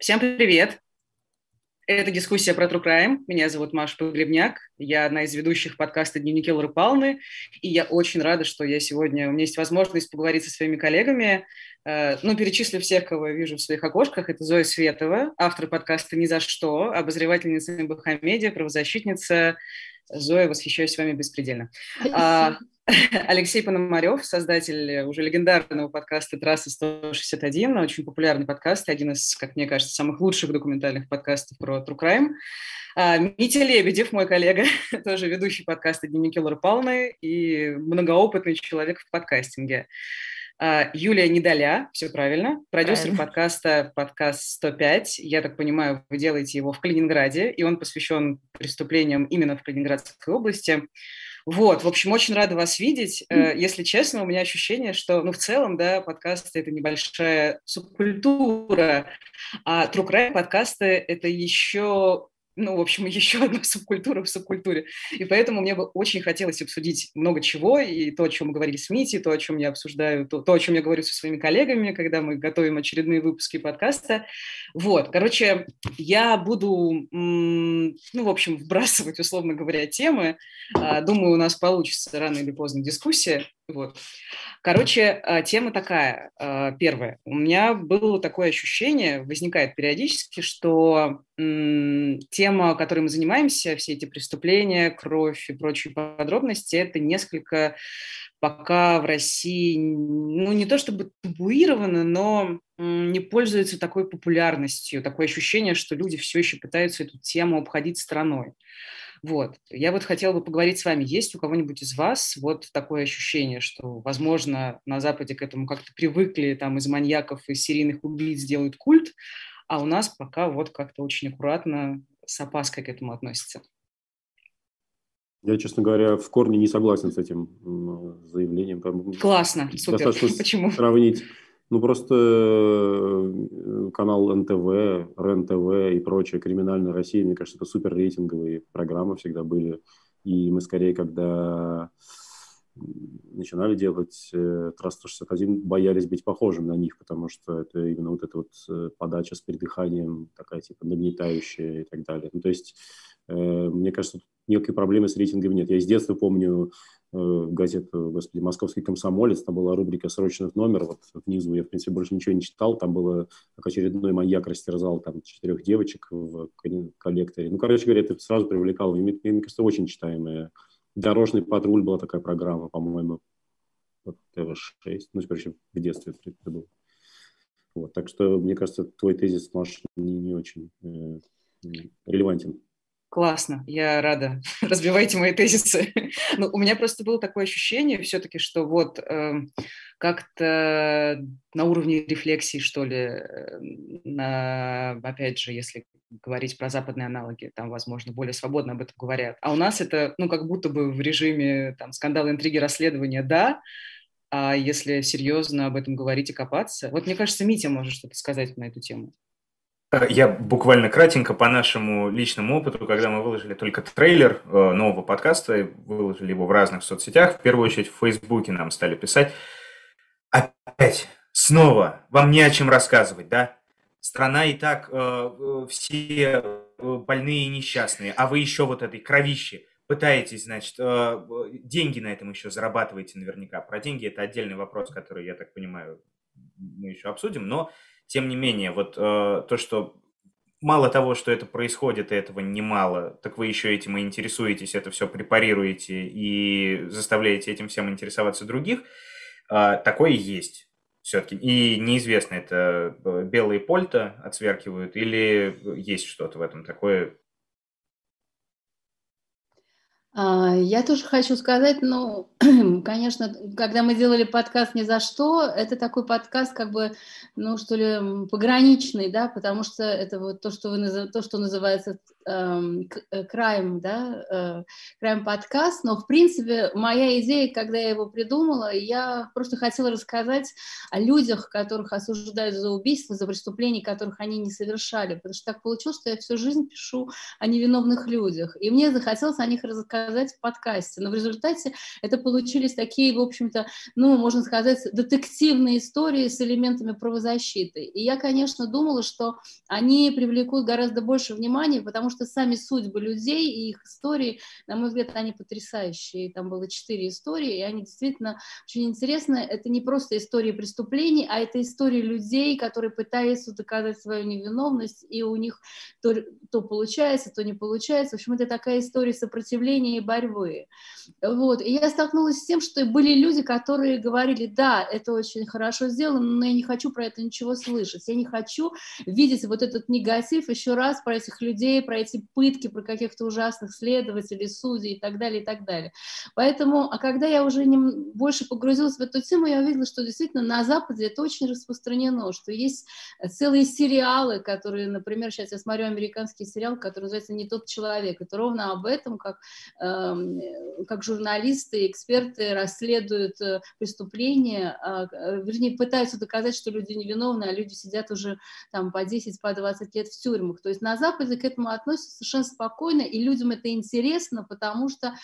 Всем привет! Это дискуссия про True Crime. Меня зовут Маша Погребняк. Я одна из ведущих подкаста «Дневники Лоры Палны». И я очень рада, что я сегодня... У меня есть возможность поговорить со своими коллегами. Э, ну, перечислю всех, кого я вижу в своих окошках. Это Зоя Светова, автор подкаста «Ни за что», обозревательница МБХ Медиа, правозащитница. Зоя, восхищаюсь вами беспредельно. А, Алексей Пономарев, создатель уже легендарного подкаста «Трасса 161», очень популярный подкаст, один из, как мне кажется, самых лучших документальных подкастов про True Crime. А, Митя Лебедев, мой коллега, тоже ведущий подкаста «Дневники Лоры Палны» и многоопытный человек в подкастинге. А, Юлия Недоля, все правильно, продюсер правильно. подкаста «Подкаст 105». Я так понимаю, вы делаете его в Калининграде, и он посвящен преступлениям именно в Калининградской области. Вот, в общем, очень рада вас видеть. Э, если честно, у меня ощущение, что, ну, в целом, да, подкасты – это небольшая субкультура, а True Crime подкасты – это еще ну, в общем, еще одна субкультура в субкультуре. И поэтому мне бы очень хотелось обсудить много чего, и то, о чем мы говорили с Мити, то, о чем я обсуждаю, то, то, о чем я говорю со своими коллегами, когда мы готовим очередные выпуски подкаста. Вот, короче, я буду, ну, в общем, вбрасывать, условно говоря, темы. А, думаю, у нас получится рано или поздно дискуссия. Вот. Короче, а, тема такая. А, первое. У меня было такое ощущение, возникает периодически, что тема, которой мы занимаемся, все эти преступления, кровь и прочие подробности, это несколько пока в России, ну, не то чтобы табуировано, но не пользуется такой популярностью, такое ощущение, что люди все еще пытаются эту тему обходить стороной. Вот. Я вот хотела бы поговорить с вами. Есть у кого-нибудь из вас вот такое ощущение, что, возможно, на Западе к этому как-то привыкли, там из маньяков и серийных убийц делают культ, а у нас пока вот как-то очень аккуратно с опаской к этому относятся? Я, честно говоря, в корне не согласен с этим заявлением. Классно, супер. Достаточно Почему? сравнить ну, просто э, канал НТВ, РЕН-ТВ и прочее, «Криминальная Россия», мне кажется, это супер рейтинговые программы всегда были. И мы скорее, когда начинали делать э, Трасс-161, боялись быть похожим на них, потому что это именно вот эта вот э, подача с передыханием, такая типа нагнетающая и так далее. Ну, то есть, мне кажется, никакой проблемы с рейтингом нет. Я из детства помню газету, господи, «Московский комсомолец», там была рубрика «Срочных номер», вот внизу я, в принципе, больше ничего не читал, там было, как очередной маньяк растерзал там четырех девочек в коллекторе. Ну, короче говоря, это сразу привлекало, мне, мне кажется, очень читаемая. «Дорожный патруль» была такая программа, по-моему, вот ТВ-6, ну, короче, в детстве это было. Вот, так что, мне кажется, твой тезис, Маш, не, не очень э, релевантен. Классно, я рада. Разбивайте мои тезисы. ну, у меня просто было такое ощущение все-таки, что вот э, как-то на уровне рефлексии, что ли, э, на, опять же, если говорить про западные аналоги, там, возможно, более свободно об этом говорят. А у нас это, ну, как будто бы в режиме там скандала, интриги, расследования, да, а если серьезно об этом говорить и копаться. Вот мне кажется, Митя может что-то сказать на эту тему. Э, я буквально кратенько по нашему личному опыту, когда мы выложили только трейлер э, нового подкаста, выложили его в разных соцсетях, в первую очередь в Фейсбуке нам стали писать, опять, снова, вам не о чем рассказывать, да? Страна и так э, все больные и несчастные, а вы еще вот этой кровище пытаетесь, значит, деньги на этом еще зарабатываете наверняка. Про деньги это отдельный вопрос, который, я так понимаю, мы еще обсудим, но тем не менее, вот э, то, что мало того, что это происходит, и этого немало, так вы еще этим и интересуетесь, это все препарируете и заставляете этим всем интересоваться других, э, такое есть все-таки. И неизвестно, это э, белые польта отсверкивают или есть что-то в этом такое я тоже хочу сказать, ну, конечно, когда мы делали подкаст «Ни за что», это такой подкаст, как бы, ну, что ли, пограничный, да, потому что это вот то, что, вы, то, что называется краем, да, э, краем подкаст, но, в принципе, моя идея, когда я его придумала, я просто хотела рассказать о людях, которых осуждают за убийство, за преступления, которых они не совершали, потому что так получилось, что я всю жизнь пишу о невиновных людях, и мне захотелось о них рассказать в подкасте. Но в результате это получились такие, в общем-то, ну, можно сказать, детективные истории с элементами правозащиты. И я, конечно, думала, что они привлекут гораздо больше внимания, потому что сами судьбы людей и их истории, на мой взгляд, они потрясающие. Там было четыре истории, и они действительно очень интересны. Это не просто истории преступлений, а это истории людей, которые пытаются доказать свою невиновность, и у них то, то получается, то не получается. В общем, это такая история сопротивления и борьбы. Вот. И я столкнулась с тем, что были люди, которые говорили, да, это очень хорошо сделано, но я не хочу про это ничего слышать. Я не хочу видеть вот этот негатив еще раз про этих людей, про эти пытки, про каких-то ужасных следователей, судей и так далее, и так далее. Поэтому, а когда я уже не, больше погрузилась в эту тему, я увидела, что действительно на Западе это очень распространено, что есть целые сериалы, которые, например, сейчас я смотрю американский сериал, который называется «Не тот человек». Это ровно об этом, как, э, как журналисты и эксперты расследуют э, преступления, э, вернее, пытаются доказать, что люди невиновны, а люди сидят уже там по 10, по 20 лет в тюрьмах. То есть на Западе к этому относятся совершенно спокойно, и людям это интересно, потому что,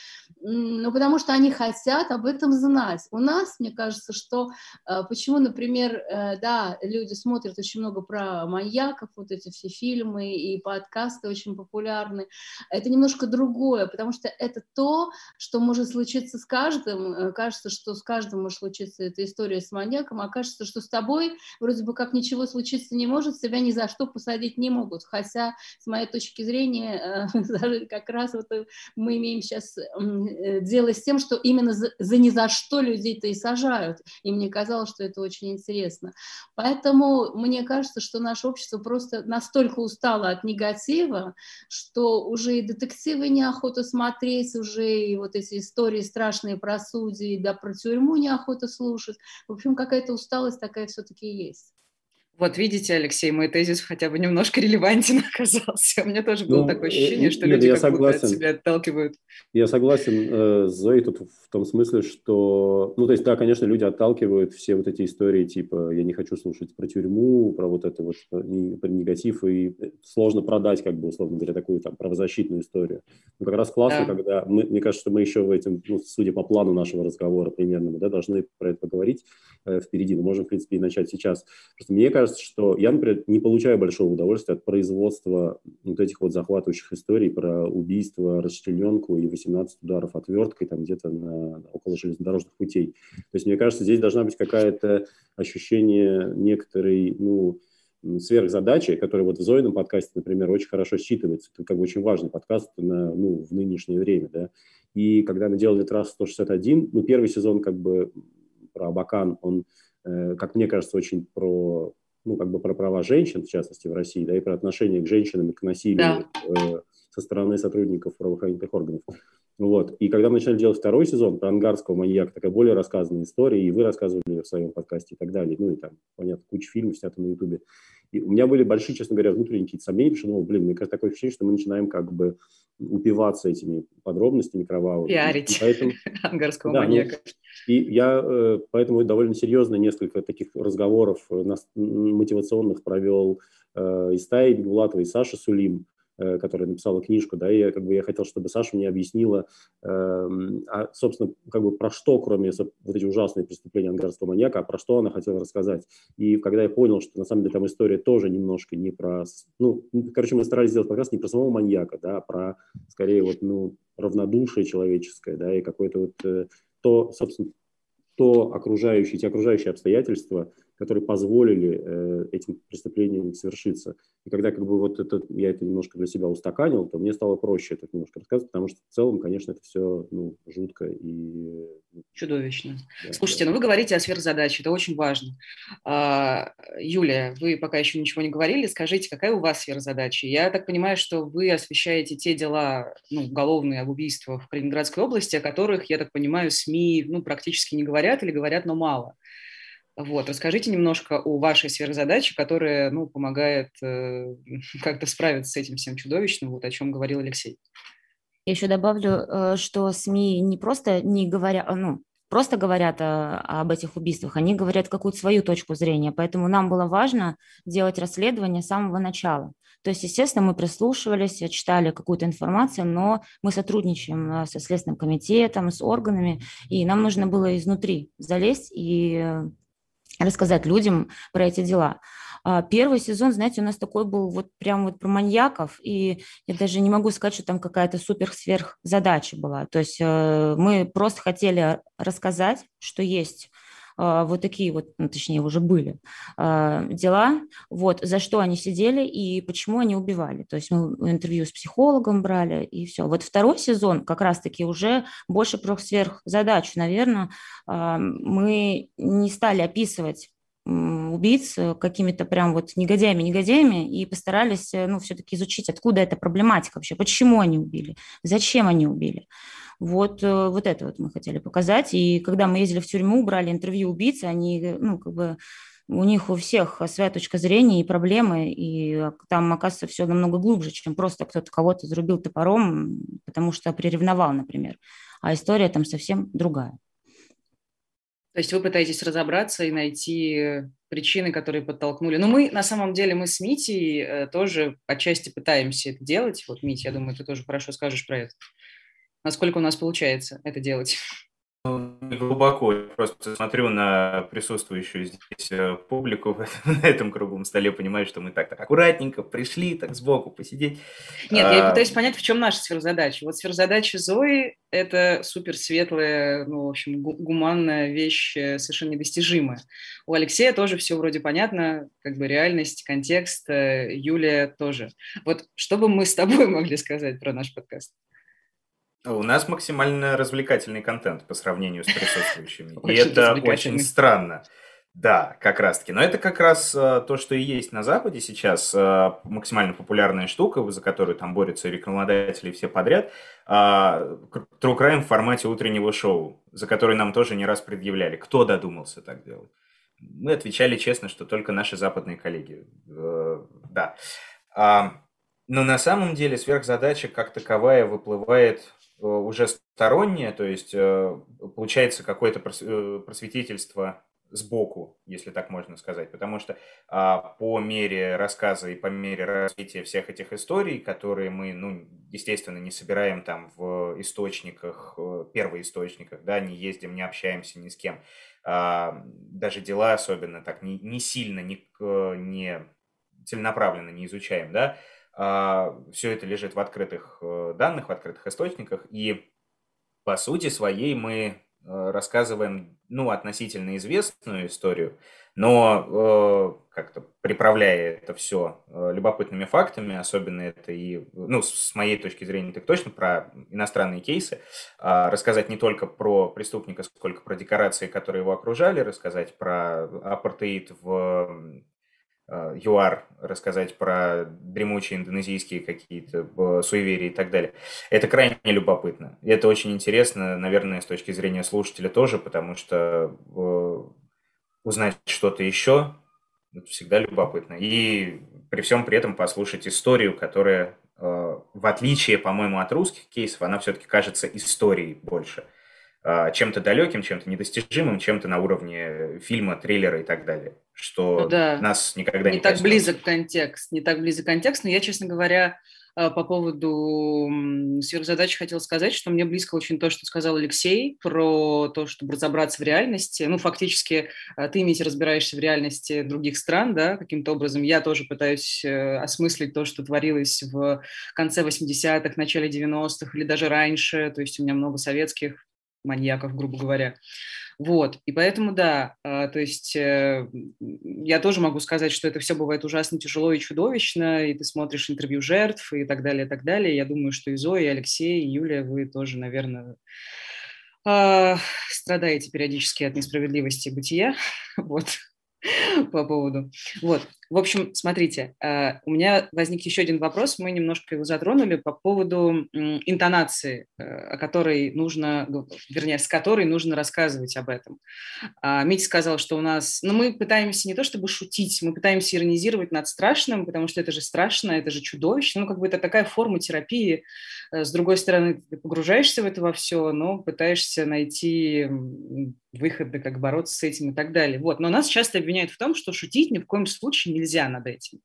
ну, потому что они хотят об этом знать. У нас, мне кажется, что э, почему, например, э, да, люди смотрят очень много про маньяков, вот эти все фильмы и подкасты очень популярны, это немножко другое, потому что это то, что может случиться с каждым. Э, кажется, что с каждым может случиться эта история с маньяком, а кажется, что с тобой вроде бы как ничего случиться не может, себя ни за что посадить не могут. Хотя, с моей точки зрения, как раз вот мы имеем сейчас дело с тем, что именно за, за ни за что людей-то и сажают. И мне казалось, что это очень интересно. Поэтому мне кажется, что наше общество просто настолько устало от негатива, что уже и детективы неохота смотреть, уже и вот эти истории страшные про судьи, да про тюрьму неохота слушать. В общем, какая-то усталость такая все-таки есть. Вот видите, Алексей, мой тезис хотя бы немножко релевантен оказался. У меня тоже было ну, такое ощущение, что нет, люди как согласен. будто от себя отталкивают. Я согласен э, с Зоей тут в том смысле, что... Ну, то есть, да, конечно, люди отталкивают все вот эти истории, типа, я не хочу слушать про тюрьму, про вот это вот, э, про негатив, и сложно продать, как бы, условно говоря, такую там правозащитную историю. Но как раз классно, да. когда... Мы, мне кажется, что мы еще в этом, ну, судя по плану нашего разговора примерно, мы, да, должны про это поговорить э, впереди. Мы можем, в принципе, и начать сейчас. Просто мне кажется, кажется, что я, например, не получаю большого удовольствия от производства вот этих вот захватывающих историй про убийство, расчлененку и 18 ударов отверткой там где-то на, около железнодорожных путей. То есть, мне кажется, здесь должна быть какая-то ощущение некоторой, ну, сверхзадачи, которая вот в Зоином подкасте, например, очень хорошо считывается. Это как бы очень важный подкаст на, ну, в нынешнее время, да. И когда мы делали «Трасс 161», ну, первый сезон как бы про Абакан, он, э, как мне кажется, очень про ну, как бы про права женщин, в частности, в России, да, и про отношение к женщинам и к насилию да. э, со стороны сотрудников правоохранительных органов. Вот. И когда мы начали делать второй сезон про ангарского маньяка, такая более рассказанная история, и вы рассказывали в своем подкасте и так далее, ну и там, понятно, куча фильмов снято на Ютубе. И у меня были большие, честно говоря, внутренние какие-то сомнения, что, ну, блин, мне кажется, такое ощущение, что мы начинаем как бы упиваться этими подробностями кровавыми. Пиарить поэтому, ангарского да, ну, маньяка. Ну, и я э, поэтому довольно серьезно несколько таких разговоров э, мотивационных провел э, и с Таей Бегулатовой, и Сашей Сулим, которая написала книжку, да, и как бы, я хотел, чтобы Саша мне объяснила, э, а, собственно, как бы про что, кроме вот эти ужасные преступления ангарского маньяка, а про что она хотела рассказать. И когда я понял, что на самом деле там история тоже немножко не про, ну, короче, мы старались сделать как раз не про самого маньяка, да, а про, скорее, вот, ну, равнодушие человеческое, да, и какое-то вот э, то, собственно, то окружающие, те окружающие обстоятельства, которые позволили э, этим преступлениям совершиться. И когда как бы вот это, я это немножко для себя устаканил, то мне стало проще это немножко рассказывать, потому что в целом, конечно, это все ну, жутко и... Ну, Чудовищно. Да, Слушайте, да. ну вы говорите о сверхзадаче, это очень важно. А, Юлия, вы пока еще ничего не говорили, скажите, какая у вас сверхзадача? Я так понимаю, что вы освещаете те дела ну, уголовные об убийствах в Калининградской области, о которых, я так понимаю, СМИ ну, практически не говорят или говорят, но мало. Вот, расскажите немножко о вашей сверхзадаче, которая ну, помогает э, как-то справиться с этим всем чудовищным, вот о чем говорил Алексей. Я еще добавлю, э, что СМИ не просто не говорят, ну, просто говорят о, об этих убийствах, они говорят какую-то свою точку зрения. Поэтому нам было важно делать расследование с самого начала. То есть, естественно, мы прислушивались, читали какую-то информацию, но мы сотрудничаем э, со Следственным комитетом, с органами, и нам нужно было изнутри залезть и рассказать людям про эти дела. А, первый сезон, знаете, у нас такой был вот прям вот про маньяков, и я даже не могу сказать, что там какая-то супер-сверх задача была. То есть э, мы просто хотели рассказать, что есть вот такие вот, ну, точнее, уже были а, дела, вот, за что они сидели и почему они убивали. То есть мы интервью с психологом брали, и все. Вот второй сезон как раз-таки уже больше про сверхзадач, наверное. Мы не стали описывать убийц какими-то прям вот негодяями-негодяями и постарались, ну, все-таки изучить, откуда эта проблематика вообще, почему они убили, зачем они убили. Вот, э, вот это вот мы хотели показать. И когда мы ездили в тюрьму, брали интервью убийцы, они, ну, как бы у них у всех своя точка зрения и проблемы, и там, оказывается, все намного глубже, чем просто кто-то кого-то зарубил топором, потому что приревновал, например. А история там совсем другая. То есть вы пытаетесь разобраться и найти причины, которые подтолкнули. Но мы, на самом деле, мы с Митей э, тоже отчасти пытаемся это делать. Вот, Митя, я думаю, ты тоже хорошо скажешь про это. Насколько у нас получается это делать? глубоко. Я просто смотрю на присутствующую здесь э, публику на этом круглом столе, понимаю, что мы так, так аккуратненько пришли, так сбоку посидеть. Нет, а... я пытаюсь понять, в чем наша сферзадача. Вот сферзадача Зои – это супер светлая, ну, в общем, гуманная вещь, э, совершенно недостижимая. У Алексея тоже все вроде понятно, как бы реальность, контекст, э, Юлия тоже. Вот что бы мы с тобой могли сказать про наш подкаст? У нас максимально развлекательный контент по сравнению с присутствующими. И это очень странно. Да, как раз таки. Но это как раз э, то, что и есть на Западе сейчас. Э, максимально популярная штука, за которую там борются рекламодатели все подряд. Э, True Crime в формате утреннего шоу, за который нам тоже не раз предъявляли. Кто додумался так делать? Мы отвечали честно, что только наши западные коллеги. Да. А, но на самом деле сверхзадача как таковая выплывает уже стороннее, то есть э, получается какое-то э, просветительство сбоку, если так можно сказать, потому что а, по мере рассказа и по мере развития всех этих историй, которые мы, ну, естественно, не собираем там в источниках, первоисточниках, да, не ездим, не общаемся ни с кем, а, даже дела особенно так не, не сильно, не, не целенаправленно не изучаем, да, все это лежит в открытых э, данных, в открытых источниках, и по сути своей мы э, рассказываем, ну, относительно известную историю, но э, как-то приправляя это все любопытными фактами, особенно это и, ну, с моей точки зрения, так точно про иностранные кейсы, а, рассказать не только про преступника, сколько про декорации, которые его окружали, рассказать про апартеид в Э, ЮАР, рассказать про дремучие индонезийские какие-то э, суеверия и так далее. Это крайне любопытно. Это очень интересно, наверное, с точки зрения слушателя тоже, потому что э, узнать что-то еще это всегда любопытно. И при всем при этом послушать историю, которая, в отличие, по-моему, от русских кейсов, она все-таки кажется историей больше – чем-то далеким, чем-то недостижимым, чем-то на уровне фильма, трейлера и так далее, что ну, да. нас никогда не Не так близок контекст, не так близок контекст, но я, честно говоря, а, по поводу сверхзадач хотел сказать, что мне близко очень то, что сказал Алексей про то, чтобы разобраться в реальности. Ну, фактически, а, ты, Митя, разбираешься в реальности других стран, да, каким-то образом. Я тоже пытаюсь э, осмыслить то, что творилось в конце 80-х, начале 90-х или даже раньше. То есть у меня много советских маньяков, грубо говоря. Вот, и поэтому, да, а, то есть э, я тоже могу сказать, что это все бывает ужасно тяжело и чудовищно, и ты смотришь интервью жертв и так далее, и так далее. Я думаю, что и Зоя, и Алексей, и Юлия, вы тоже, наверное, а, страдаете периодически от несправедливости бытия, вот. по поводу. Вот, в общем, смотрите, э, у меня возник еще один вопрос, мы немножко его затронули по поводу интонации, э, о которой нужно, вернее, с которой нужно рассказывать об этом. А, Митя сказал, что у нас, ну, мы пытаемся не то чтобы шутить, мы пытаемся иронизировать над страшным, потому что это же страшно, это же чудовищно, ну, как бы это такая форма терапии. Э, с другой стороны, ты погружаешься в это во все, но пытаешься найти выходы, как бороться с этим и так далее. Вот. Но нас часто обвиняют в том, что шутить ни в коем случае нельзя над этим.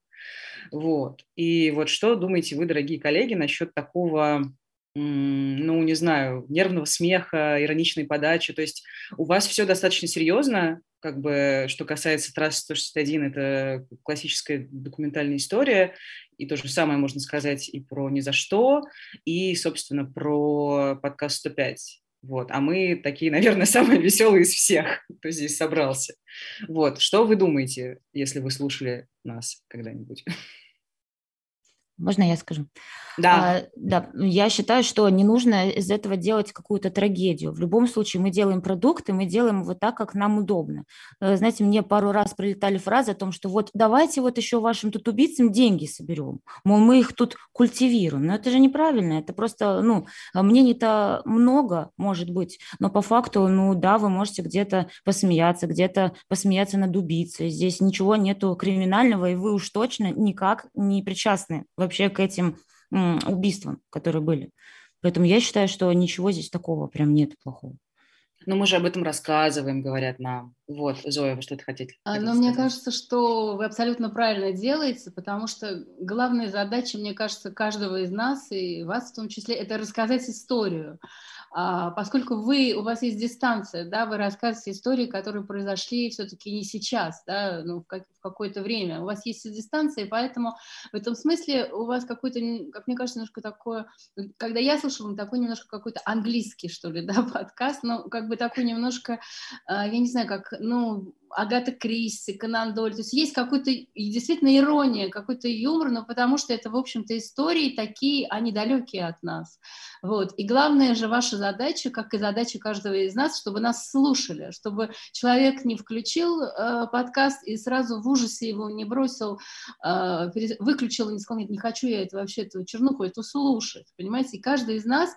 Вот. И вот что думаете вы, дорогие коллеги, насчет такого, ну, не знаю, нервного смеха, ироничной подачи? То есть у вас все достаточно серьезно, как бы, что касается трассы 161, это классическая документальная история, и то же самое можно сказать и про «Ни за что», и, собственно, про подкаст 105. Вот. А мы такие, наверное, самые веселые из всех, кто здесь собрался. Вот. Что вы думаете, если вы слушали нас когда-нибудь? Можно я скажу? Да. А, да, я считаю, что не нужно из этого делать какую-то трагедию. В любом случае мы делаем продукт, и мы делаем его так, как нам удобно. Э, знаете, мне пару раз прилетали фразы о том, что вот давайте вот еще вашим тут убийцам деньги соберем. Мол, мы их тут культивируем. Но это же неправильно. Это просто, ну, мнений-то много, может быть, но по факту, ну да, вы можете где-то посмеяться, где-то посмеяться над убийцей. Здесь ничего нету криминального, и вы уж точно никак не причастны вообще к этим убийствам, которые были. Поэтому я считаю, что ничего здесь такого прям нет плохого. Но мы же об этом рассказываем, говорят нам. Вот, Зоя, вы что-то хотите? А, но мне кажется, что вы абсолютно правильно делаете, потому что главная задача, мне кажется, каждого из нас, и вас в том числе, это рассказать историю. А, поскольку вы, у вас есть дистанция, да, вы рассказываете истории, которые произошли все-таки не сейчас, да, ну, в, как, в какое-то время. У вас есть дистанция, и поэтому в этом смысле у вас какой-то, как мне кажется, немножко такое, когда я слушала, такой немножко какой-то английский, что ли, да, подкаст, но как бы такой немножко, а, я не знаю, как, ну, Агата Кристи, Конан Дойль. То есть есть какой-то действительно ирония, какой-то юмор, но потому что это, в общем-то, истории такие, они далекие от нас. Вот. И главная же ваша задача, как и задача каждого из нас, чтобы нас слушали, чтобы человек не включил э, подкаст и сразу в ужасе его не бросил, э, выключил и не сказал, нет, не хочу я это вообще, эту чернуху, эту слушать. Понимаете, и каждый из нас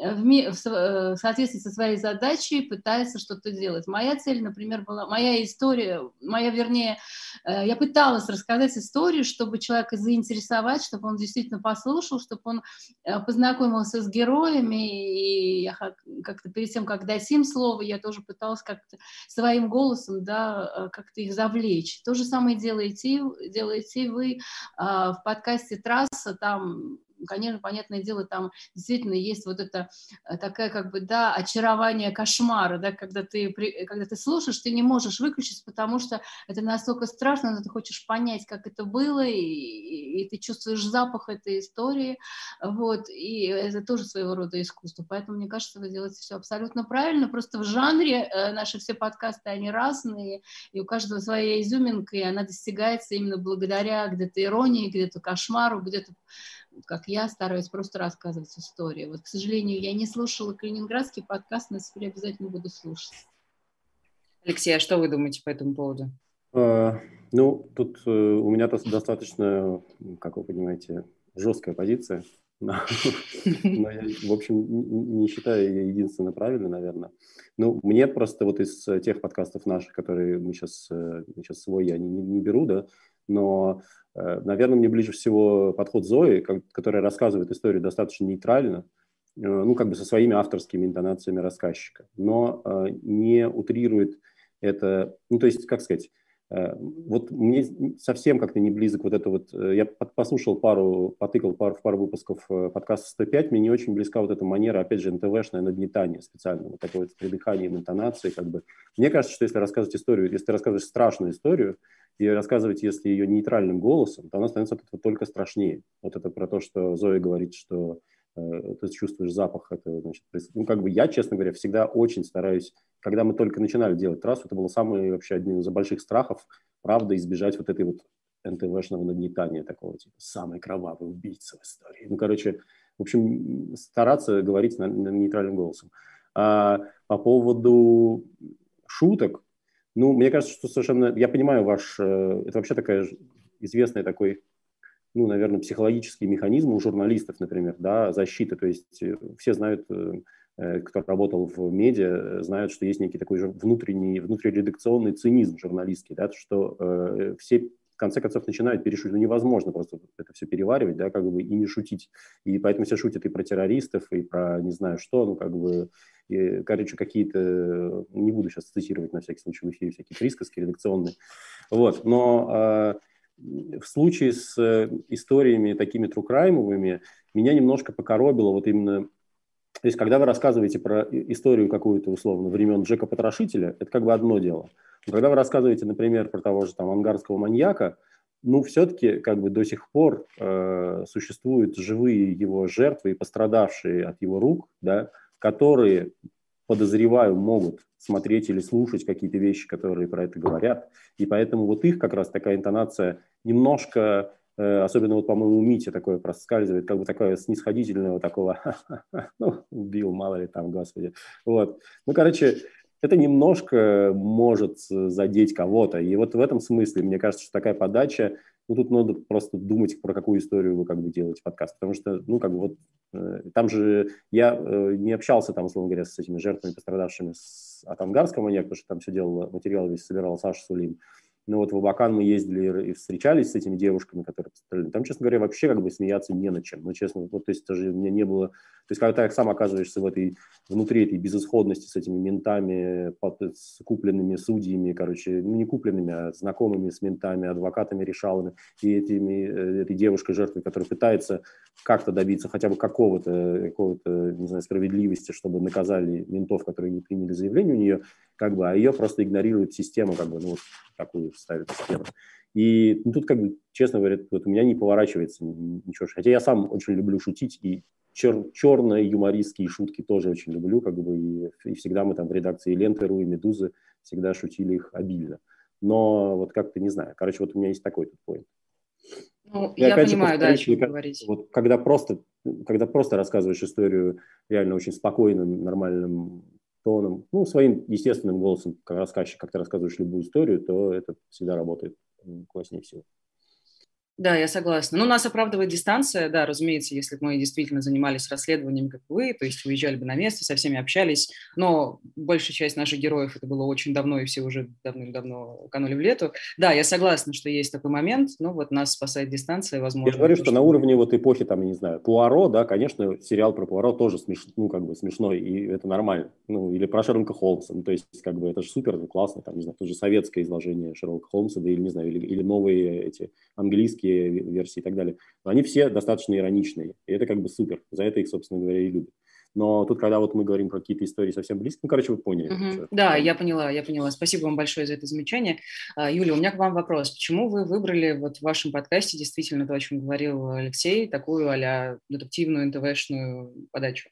в, э, в соответствии со своей задачей пытается что-то делать. Моя цель, например, была, моя история, моя, вернее, э, я пыталась рассказать историю, чтобы человека заинтересовать, чтобы он действительно послушал, чтобы он э, познакомился с героями, и я как-то перед тем, как дать им слово, я тоже пыталась как-то своим голосом, да, как-то их завлечь. То же самое делаете, делаете вы в подкасте «Трасса», там конечно, понятное дело, там действительно есть вот это э, такая как бы, да, очарование кошмара, да, когда ты, когда ты слушаешь, ты не можешь выключить, потому что это настолько страшно, но ты хочешь понять, как это было, и, и, и ты чувствуешь запах этой истории, вот, и это тоже своего рода искусство, поэтому мне кажется, вы делаете все абсолютно правильно, просто в жанре э, наши все подкасты, они разные, и у каждого своя изюминка, и она достигается именно благодаря где-то иронии, где-то кошмару, где-то как я стараюсь просто рассказывать истории. Вот, к сожалению, я не слушала калининградский подкаст, но теперь обязательно буду слушать. Алексей, а что вы думаете по этому поводу? А, ну, тут э, у меня достаточно, как вы понимаете, жесткая позиция. Но, но я, в общем, не считаю ее единственно правильной, наверное. Ну, мне просто вот из тех подкастов наших, которые мы сейчас, э, сейчас свой я не, не беру, да, но Э, Наверное, мне ближе всего подход Зои, которая рассказывает историю достаточно нейтрально, э, ну, как бы со своими авторскими интонациями рассказчика, но э, не утрирует это, ну, то есть, как сказать, вот мне совсем как-то не близок вот это вот, я послушал пару, потыкал пару, пару выпусков подкаста 105, мне не очень близка вот эта манера, опять же, НТВшное нагнетание специально, вот такое вот с придыханием интонации, как бы. Мне кажется, что если рассказывать историю, если ты рассказываешь страшную историю, и рассказывать, если ее нейтральным голосом, то она становится от этого только страшнее. Вот это про то, что Зоя говорит, что э, ты чувствуешь запах. Это, значит, ну, как бы я, честно говоря, всегда очень стараюсь, когда мы только начинали делать трассу, это было самый вообще один из больших страхов, правда, избежать вот этой вот НТВшного нагнетания такого, типа, самый кровавый убийца в истории. Ну, короче, в общем, стараться говорить на, на нейтральным голосом. А по поводу шуток, Ну, мне кажется, что совершенно... Я понимаю ваш... Э, это вообще такая известный такой, ну, наверное, психологический механизм у журналистов, например, да, защиты. То есть э, все знают, э, кто работал в медиа, знают, что есть некий такой внутренний, внутриредакционный цинизм журналистский, да, что э, все конце концов начинают перешутить. Ну, невозможно просто это все переваривать, да, как бы и не шутить. И поэтому все шутят и про террористов, и про не знаю что, ну, как бы, и, короче, какие-то, не буду сейчас цитировать на всякий случай в эфире всякие присказки редакционные. Вот, но э, в случае с историями такими трукраймовыми меня немножко покоробило вот именно то есть, когда вы рассказываете про историю какую-то, условно, времен Джека Потрошителя, это как бы одно дело – когда вы рассказываете, например, про того же там ангарского маньяка, ну, все-таки как бы до сих пор э, существуют живые его жертвы и пострадавшие от его рук, да, которые, подозреваю, могут смотреть или слушать какие-то вещи, которые про это говорят. И поэтому вот их как раз такая интонация немножко, э, особенно вот, по-моему, Митя такое проскальзывает, как бы такое снисходительного такого, ну, убил, мало ли там, господи. Вот. Ну, короче, это немножко может задеть кого-то. И вот в этом смысле, мне кажется, что такая подача, ну, тут надо просто думать, про какую историю вы как бы делаете подкаст. Потому что, ну, как бы вот там же я э, не общался там, условно говоря, с этими жертвами, пострадавшими от ангарского маньяка, потому что там все делал, материал весь собирал Саша Сулим. Ну вот в Абакан мы ездили и встречались с этими девушками, которые постреляли. Там, честно говоря, вообще как бы смеяться не на чем. Ну, честно, вот, то есть даже у меня не было... То есть когда ты сам оказываешься в этой, внутри этой безысходности с этими ментами, под, с купленными судьями, короче, ну не купленными, а знакомыми с ментами, адвокатами решалами, и этими, э, этой девушкой жертвой, которая пытается как-то добиться хотя бы какого-то, какого-то, не знаю, справедливости, чтобы наказали ментов, которые не приняли заявление у нее, как бы, а ее просто игнорирует система, как бы, ну, вот такую ставит систему. И ну, тут, как бы, честно говоря, вот у меня не поворачивается ничего. Хотя я сам очень люблю шутить, и чер черные юмористские шутки тоже очень люблю, как бы, и, и всегда мы там в редакции Лентеру и Медузы всегда шутили их обильно. Но вот как-то не знаю. Короче, вот у меня есть такой тут поинт. Ну, и я понимаю, же, да, о чем как, говорить. Вот когда просто, когда просто рассказываешь историю реально очень спокойным, нормальным тоном, ну, своим естественным голосом, как рассказчик, как ты рассказываешь любую историю, то это всегда работает класснее всего. Да, я согласна. Ну, нас оправдывает дистанция, да, разумеется, если бы мы действительно занимались расследованием, как вы, то есть уезжали бы на место, со всеми общались, но большая часть наших героев это было очень давно, и все уже давным-давно канули в лету. Да, я согласна, что есть такой момент, но вот нас спасает дистанция, возможно. Я говорю, то, что, что на уровне вот эпохи, там, я не знаю, Пуаро, да, конечно, сериал про Пуаро тоже смеш... ну, как бы смешной, и это нормально. Ну, или про Шерлока Холмса, ну, то есть, как бы, это же супер, классно, там, не знаю, тоже советское изложение Шерлока Холмса, да, или, не знаю, или, или новые эти английские версии и так далее. Но они все достаточно ироничные, и это как бы супер. За это их, собственно говоря, и любят. Но тут, когда вот мы говорим про какие-то истории совсем близкие, ну, короче, вы поняли. Угу. Да, я поняла, я поняла. Спасибо вам большое за это замечание. А, Юля, у меня к вам вопрос. Почему вы выбрали вот в вашем подкасте, действительно, то, о чем говорил Алексей, такую а-ля детективную, НТВшную подачу?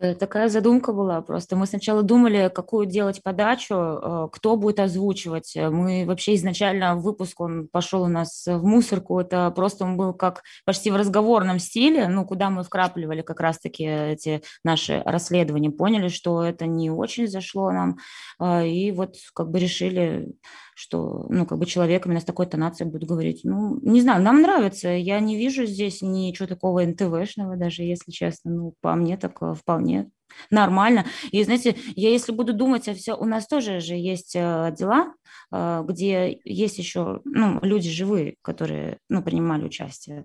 Э, такая задумка была просто. Мы сначала думали, какую делать подачу, э, кто будет озвучивать. Мы вообще изначально выпуск, он пошел у нас в мусорку, это просто он был как почти в разговорном стиле, ну, куда мы вкрапливали как раз-таки эти наши расследования, поняли, что это не очень зашло нам, э, и вот как бы решили что, ну, как бы человек именно с такой тонацией будет говорить. Ну, не знаю, нам нравится. Я не вижу здесь ничего такого НТВшного даже, если честно. Ну, по мне так э, вполне нормально. И, знаете, я если буду думать, а все, у нас тоже же есть э, дела, э, где есть еще, ну, люди живые, которые, ну, принимали участие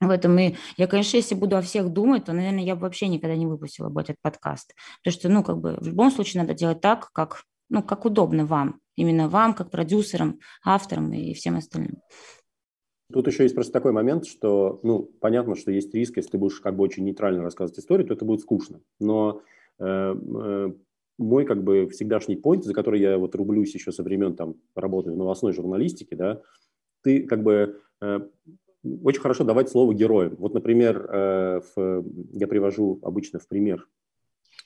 в этом. И я, конечно, если буду о всех думать, то, наверное, я бы вообще никогда не выпустила бы этот подкаст. Потому что, ну, как бы в любом случае надо делать так, как, ну, как удобно вам именно вам, как продюсерам, авторам и всем остальным. Тут еще есть просто такой момент, что, ну, понятно, что есть риск, если ты будешь как бы очень нейтрально рассказывать историю, то это будет скучно. Но э, э, мой как бы всегдашний point, за который я вот рублюсь еще со времен там работы в новостной журналистике, да, ты как бы э, очень хорошо давать слово героям. Вот, например, э, в, я привожу обычно в пример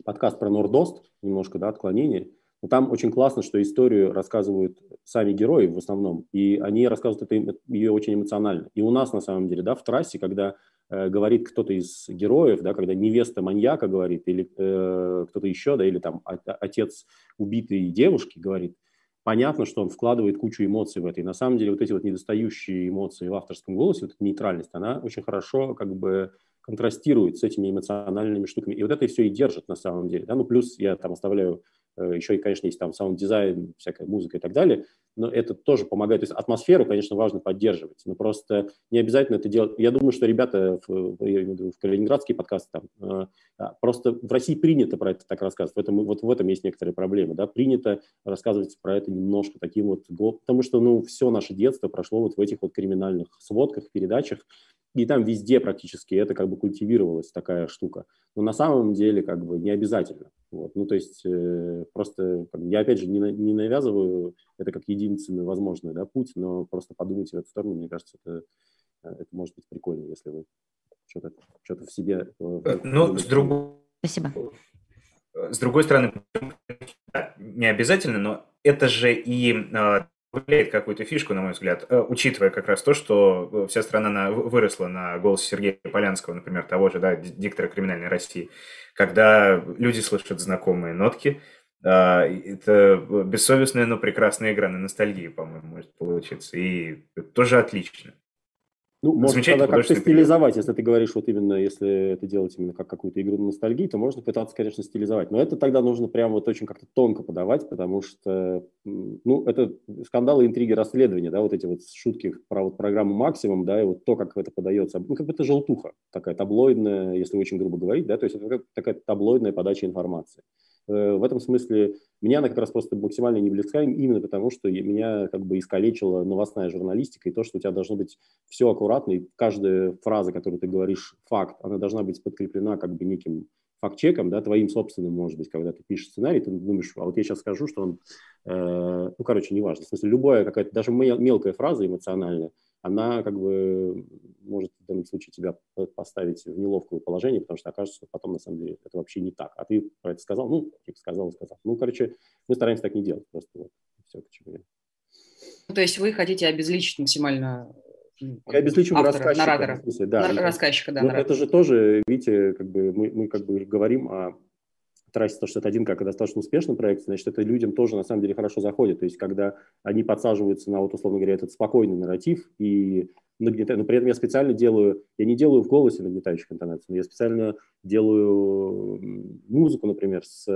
подкаст про Нордост, немножко, да, отклонение – Но там очень классно, что историю рассказывают сами герои в основном, и они рассказывают это, ее очень эмоционально. И у нас на самом деле, да, в трассе, когда э, говорит кто-то из героев, да, когда невеста маньяка говорит, или э, кто-то еще, да, или там отец убитой девушки говорит, понятно, что он вкладывает кучу эмоций в это. И на самом деле вот эти вот недостающие эмоции в авторском голосе, вот эта нейтральность, она очень хорошо как бы контрастирует с этими эмоциональными штуками. И вот это все и держит на самом деле. Да? Ну, плюс я там оставляю еще и, конечно, есть там саунд-дизайн, всякая музыка и так далее, но это тоже помогает. То есть атмосферу, конечно, важно поддерживать, но просто не обязательно это делать. Я думаю, что ребята в, в калининградский подкаст там, э, а, просто в России принято про это так рассказывать. В этом, вот в этом есть некоторые проблемы. Да? Принято рассказывать про это немножко таким вот, потому что ну, все наше детство прошло вот в этих вот криминальных сводках, передачах, и там везде практически это как бы культивировалась такая штука. Но на самом деле как бы не обязательно. Вот. Ну, то есть э, просто, как, я опять же не, не навязываю это как единственный возможный да, путь, но просто подумайте в эту сторону, мне кажется, это, э, это может быть прикольно, если вы что-то что в себе... Э, ну, с другой... Спасибо. С другой стороны, не обязательно, но это же и влияет какую-то фишку, на мой взгляд, э, учитывая как раз то, что э, вся страна на, выросла на голосе Сергея Полянского, например, того же, да, диктора криминальной России, когда люди слышат знакомые нотки, а, это бессовестная, но прекрасная игра на ностальгии, по-моему, может получиться, и тоже отлично. Ну, можно тогда как-то стилизовать, если ты говоришь, вот именно, если это делать именно как какую-то игру на ностальгии, то можно пытаться, конечно, стилизовать. Но это тогда нужно прямо вот очень как-то тонко подавать, потому что, ну, это скандалы, интриги, расследования, да, вот эти вот шутки про вот программу «Максимум», да, и вот то, как это подается, ну, как бы это желтуха такая таблоидная, если очень грубо говорить, да, то есть это такая таблоидная подача информации. Э, в этом смысле мне она как раз просто максимально не близка, именно потому что меня как бы искалечила новостная журналистика и то, что у тебя должно быть все аккуратно, и каждая фраза, которую ты говоришь, факт, она должна быть подкреплена как бы неким факт-чеком, да, твоим собственным, может быть, когда ты пишешь сценарий, ты думаешь, а вот я сейчас скажу, что он, э, ну, короче, неважно. В смысле, любая какая-то, даже мелкая фраза эмоциональная, она как бы может в данном случае тебя поставить в неловкое положение, потому что окажется, что потом на самом деле это вообще не так. А ты про это сказал, ну, типа сказал, сказал. Ну, короче, мы стараемся так не делать просто. Вот, все, к чему я. Ну, то есть вы хотите обезличить максимально я обезличиваю автора, рассказчика. Наратора. Смысле, да, на, рассказчика, да. Но это же тоже, видите, как бы мы, мы как бы говорим о трассе 161 как о достаточно успешном проекте, значит, это людям тоже на самом деле хорошо заходит. То есть, когда они подсаживаются на, вот, условно говоря, этот спокойный нарратив и нагнетаю, но при этом я специально делаю, я не делаю в голосе нагнетающих интонаций, но я специально делаю музыку, например, с,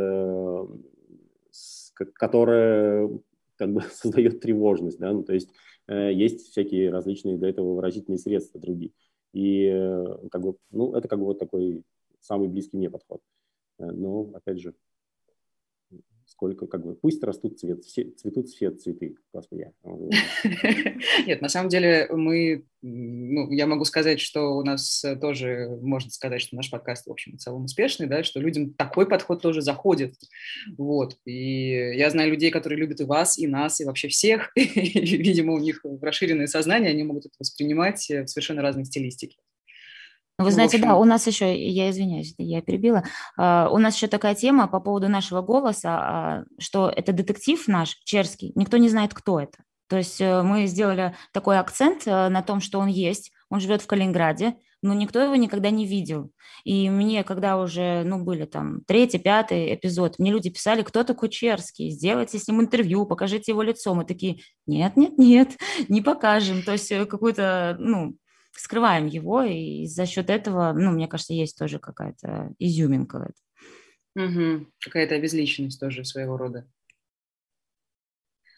с, которая как бы создает тревожность, да, ну, то есть э, есть всякие различные для этого выразительные средства другие. И э, как бы, ну, это как бы вот такой самый близкий мне подход. Э, но, опять же, сколько, как бы, пусть растут цвет, все, цветут все цветы, господи. Нет, на самом деле мы, ну, я могу сказать, что у нас тоже, можно сказать, что наш подкаст, в общем, в целом успешный, да, что людям такой подход тоже заходит, вот, и я знаю людей, которые любят и вас, и нас, и вообще всех, и, видимо, у них расширенное сознание, они могут это воспринимать в совершенно разной стилистике. Вы знаете, да, у нас еще, я извиняюсь, я перебила, uh, у нас еще такая тема по поводу нашего голоса, uh, что это детектив наш, Черский, никто не знает, кто это. То есть uh, мы сделали такой акцент на том, что он есть, он живет в Калининграде, но никто его никогда не видел. И мне, когда уже, ну, были там третий, пятый эпизод, мне люди писали, кто такой Черский, сделайте с ним интервью, покажите его лицо. Мы такие, нет, нет, нет, не покажем. То есть э, какую-то, ну, скрываем его, и за счет этого, ну, мне кажется, есть тоже какая-то изюминка в этом. Угу. Какая-то обезличенность тоже своего рода.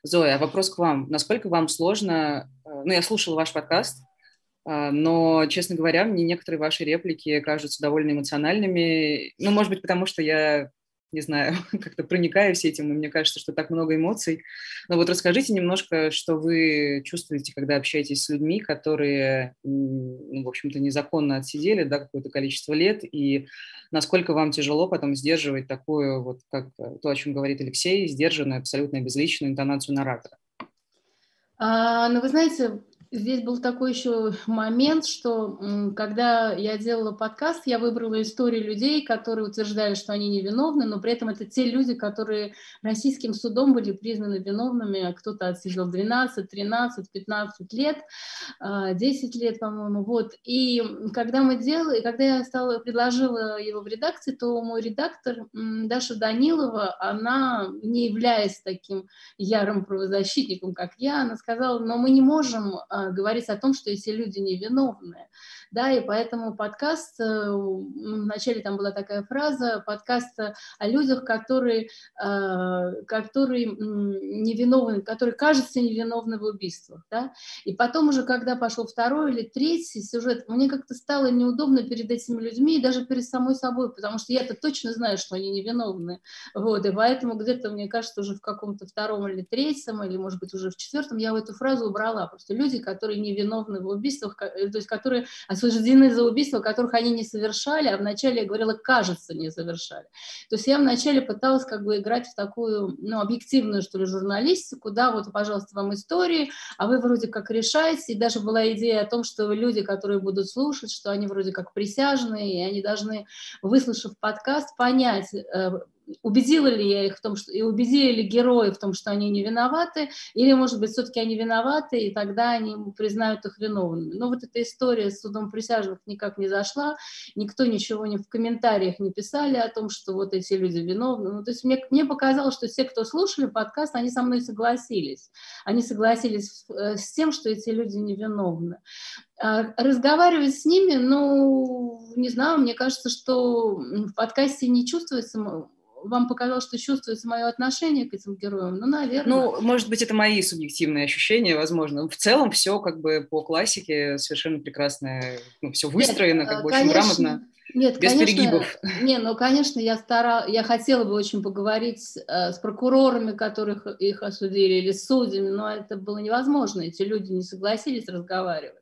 Зоя, а вопрос к вам. Насколько вам сложно... Э, ну, я слушала ваш подкаст, э, но, честно говоря, мне некоторые ваши реплики кажутся довольно эмоциональными. Ну, может быть, потому что я не знаю, как-то проникаюсь этим, и мне кажется, что так много эмоций. Но вот расскажите немножко, что вы чувствуете, когда общаетесь с людьми, которые, ну, в общем-то, незаконно отсидели да, какое-то количество лет, и насколько вам тяжело потом сдерживать такую, вот как то, о чем говорит Алексей, сдержанную, абсолютно безличную интонацию наратора? А, ну, вы знаете, здесь был такой еще момент, что когда я делала подкаст, я выбрала истории людей, которые утверждали, что они невиновны, но при этом это те люди, которые российским судом были признаны виновными. Кто-то отсидел 12, 13, 15 лет, 10 а, лет, по-моему. Вот. И когда мы делали, когда я стала, предложила его в редакции, то мой редактор Даша Данилова, она, не являясь таким ярым правозащитником, как я, она сказала, но мы не можем а, говорить о том, что эти люди невиновны. Да, и поэтому подкаст, э, вначале там была такая фраза, подкаст о людях, которые, а, которые невиновны, которые кажутся невиновны в убийствах. Да? И потом уже, когда пошел второй или третий сюжет, мне как-то стало неудобно перед этими людьми и даже перед самой собой, потому что я-то точно знаю, что они невиновны. Вот, и поэтому где-то, мне кажется, уже в каком-то втором или третьем, или, может быть, уже в четвертом, я эту фразу убрала. Просто люди, которые невиновны в убийствах, э, то есть которые осуждены за убийства, которых они не совершали, а вначале я говорила, кажется, не совершали. То есть я вначале пыталась как бы играть в такую, ну, объективную, что ли, журналистику, да, вот, пожалуйста, вам истории, а вы вроде как решаете, и даже была идея о том, что люди, которые будут слушать, что они вроде как присяжные, и они должны, выслушав подкаст, понять, э, убедила ли я их в том, что и убедили ли герои в том, что они не виноваты, или, может быть, все-таки они виноваты, и тогда они признают их виновными. Но вот эта история с судом присяжных никак не зашла, никто ничего не в комментариях не писали о том, что вот эти люди виновны. Ну, то есть мне, мне показалось, что все, кто слушали подкаст, они со мной согласились. Они согласились э, с тем, что эти люди невиновны. А разговаривать с ними, ну, не знаю, мне кажется, что в подкасте не чувствуется вам показалось, что чувствуется мое отношение к этим героям? Ну, наверное. Ну, может быть, это мои субъективные ощущения, возможно. В целом все как бы по классике совершенно прекрасное, ну, все выстроено, Нет, как бы конечно, очень грамотно. Нет, без конечно, перегибов. Не, ну, конечно, я стара, я хотела бы очень поговорить э, с прокурорами, которых их осудили, или с судьями, но это было невозможно. Эти люди не согласились разговаривать.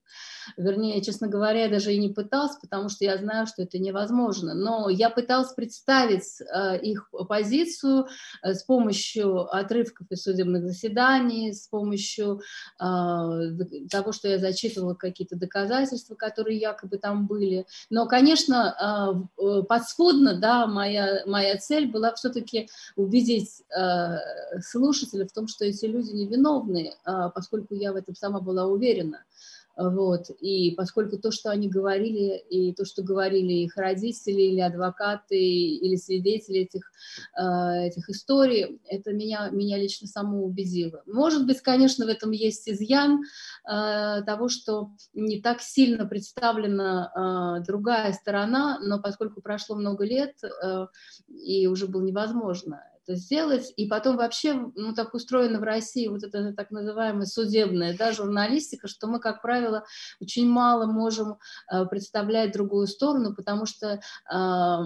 Вернее, честно говоря, я даже и не пыталась, потому что я знаю, что это невозможно. Но я пыталась представить э, их позицию э, с помощью отрывков из судебных заседаний, с помощью э, того, что я зачитывала какие-то доказательства, которые якобы там были. Но, конечно, подспудно, да, моя, моя цель была все-таки убедить слушателя в том, что эти люди невиновны, поскольку я в этом сама была уверена. Вот. И поскольку то, что они говорили, и то, что говорили их родители или адвокаты, или свидетели этих, э, этих историй, это меня, меня лично само убедило. Может быть, конечно, в этом есть изъян э, того, что не так сильно представлена другая сторона, но поскольку прошло много лет, и уже было невозможно сделать. И потом вообще, ну, так устроено в России вот это так называемая судебная да, журналистика, что мы, как правило, очень мало можем э, представлять другую сторону, потому что э,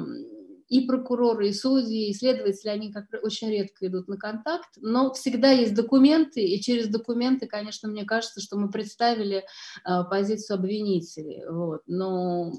и прокуроры, и судьи, и следователи, они как очень редко идут на контакт, но всегда есть документы, и через документы, конечно, мне кажется, что мы представили э, позицию обвинителей, вот, но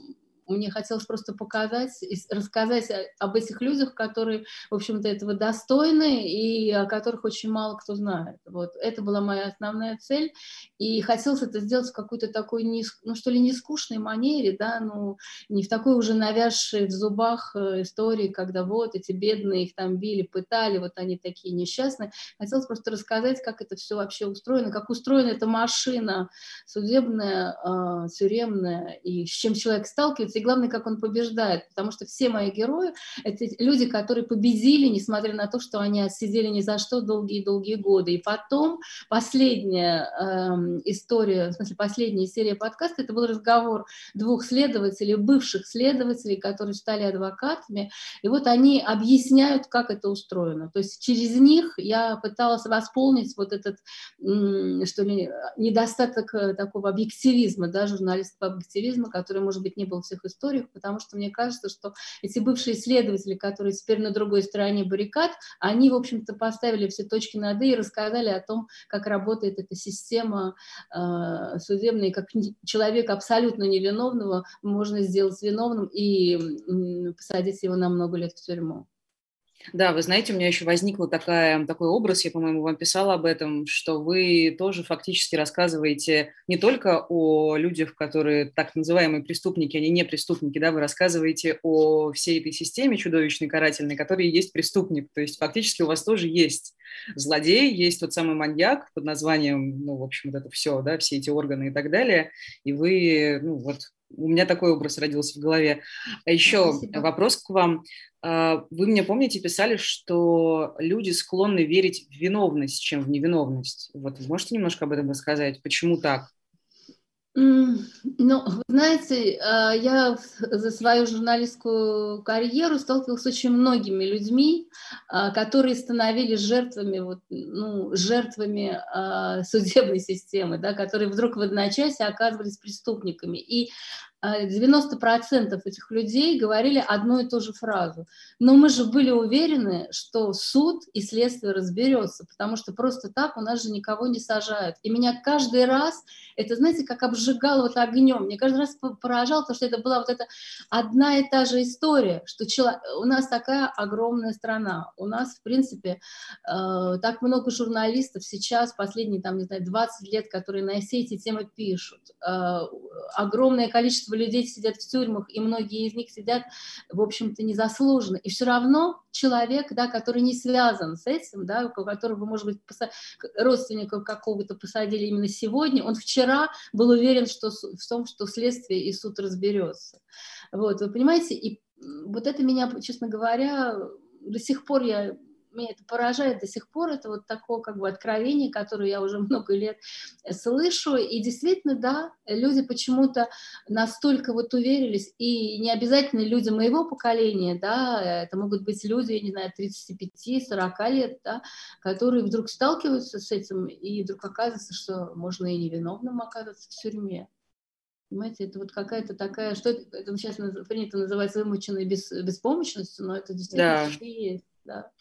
мне хотелось просто показать и рассказать об этих людях, которые, в общем-то, этого достойны и о которых очень мало кто знает. Вот. Это была моя основная цель. И хотелось это сделать в какой-то такой, не, ну что ли, не скучной манере, да, ну не в такой уже навязшей в зубах э, истории, когда вот эти бедные их там били, пытали, вот они такие несчастные. Хотелось просто рассказать, как это все вообще устроено, как устроена эта машина судебная, э, тюремная, и с чем человек сталкивается, и главное, как он побеждает, потому что все мои герои — это люди, которые победили, несмотря на то, что они отсидели ни за что долгие-долгие годы. И потом последняя э, история, в смысле последняя серия подкаста, это был разговор двух следователей, бывших следователей, которые стали адвокатами, и вот они объясняют, как это устроено. То есть через них я пыталась восполнить вот этот, что ли, недостаток э, такого объективизма, да, журналистского объективизма, который, может быть, не был всех историях, потому что мне кажется, что эти бывшие исследователи, которые теперь на другой стороне баррикад, они, в общем-то, поставили все точки над «и» и рассказали о том, как работает эта система э, судебная, и как человека абсолютно невиновного можно сделать виновным и э, посадить его на много лет в тюрьму. Да, вы знаете, у меня еще возникла такая, такой образ, я, по-моему, вам писала об этом, что вы тоже фактически рассказываете не только о людях, которые так называемые преступники, они не преступники, да, вы рассказываете о всей этой системе чудовищной, карательной, которая есть преступник. То есть фактически у вас тоже есть злодей, есть тот самый маньяк под названием, ну, в общем, вот это все, да, все эти органы и так далее, и вы, ну, вот у меня такой образ родился в голове. А еще Спасибо. вопрос к вам. А, вы мне, помните, писали, что люди склонны верить в виновность, чем в невиновность. Вот можете немножко об этом рассказать? Почему так? Ну, знаете, а, я за свою журналистскую карьеру сталкивалась с очень многими людьми, а, которые становились жертвами, вот, ну, жертвами судебной системы, да, которые вдруг в одночасье оказывались преступниками. И 90% этих людей говорили одну и ту же фразу. Но мы же были уверены, что суд и следствие разберется, потому что просто так у нас же никого не сажают. И меня каждый раз, это, знаете, как обжигало вот огнем, мне каждый раз поражало, потому что это была вот эта одна и та же история, что чело... у нас такая огромная страна, у нас, в принципе, э, так много журналистов сейчас, последние, там, не знаю, 20 лет, которые на все эти темы пишут, э, огромное количество количество людей сидят в тюрьмах, и многие из них сидят, в общем-то, незаслуженно. И все равно человек, да, который не связан с этим, да, у которого, может быть, родственника какого-то посадили именно сегодня, он вчера был уверен что, в том, что следствие и суд разберется. Вот, вы понимаете, и вот это меня, честно говоря, до сих пор я меня это поражает до сих пор, это вот такое как бы откровение, которое я уже много лет слышу, и действительно, да, люди почему-то настолько вот уверились, и не обязательно люди моего поколения, да, это могут быть люди, я не знаю, 35-40 лет, да, которые вдруг сталкиваются с этим, и вдруг оказывается, что можно и невиновным оказаться в тюрьме. Понимаете, это вот какая-то такая, что это, это сейчас принято называть вымученной бес, беспомощностью, но это действительно да. есть, да.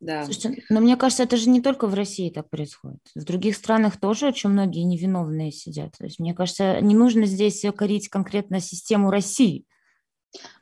Да. Слушайте, но мне кажется, это же не только в России так происходит. В других странах тоже очень многие невиновные сидят. То есть, мне кажется, не нужно здесь корить конкретно систему России.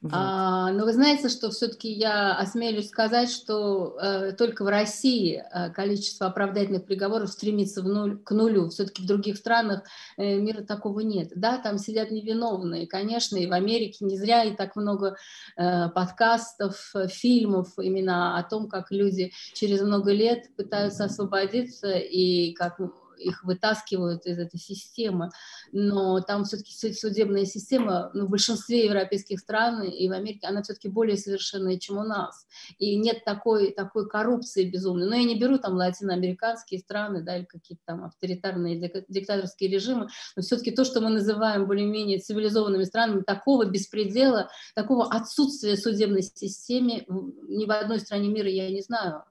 Вот. А, но вы знаете, что все-таки я осмелюсь сказать, что э, только в России э, количество оправдательных приговоров стремится в нуль, к нулю. Все-таки в других странах э, мира такого нет. Да, там сидят невиновные, конечно, и в Америке не зря и так много э, подкастов, фильмов именно о том, как люди через много лет пытаются освободиться и как их вытаскивают из этой системы, но там все-таки судебная система ну, в большинстве европейских стран и в Америке, она все-таки более совершенная, чем у нас. И нет такой, такой коррупции безумной. Но я не беру там латиноамериканские страны, да, или какие-то там авторитарные диктаторские режимы, но все-таки то, что мы называем более-менее цивилизованными странами, такого беспредела, такого отсутствия судебной системы ни в одной стране мира я не знаю.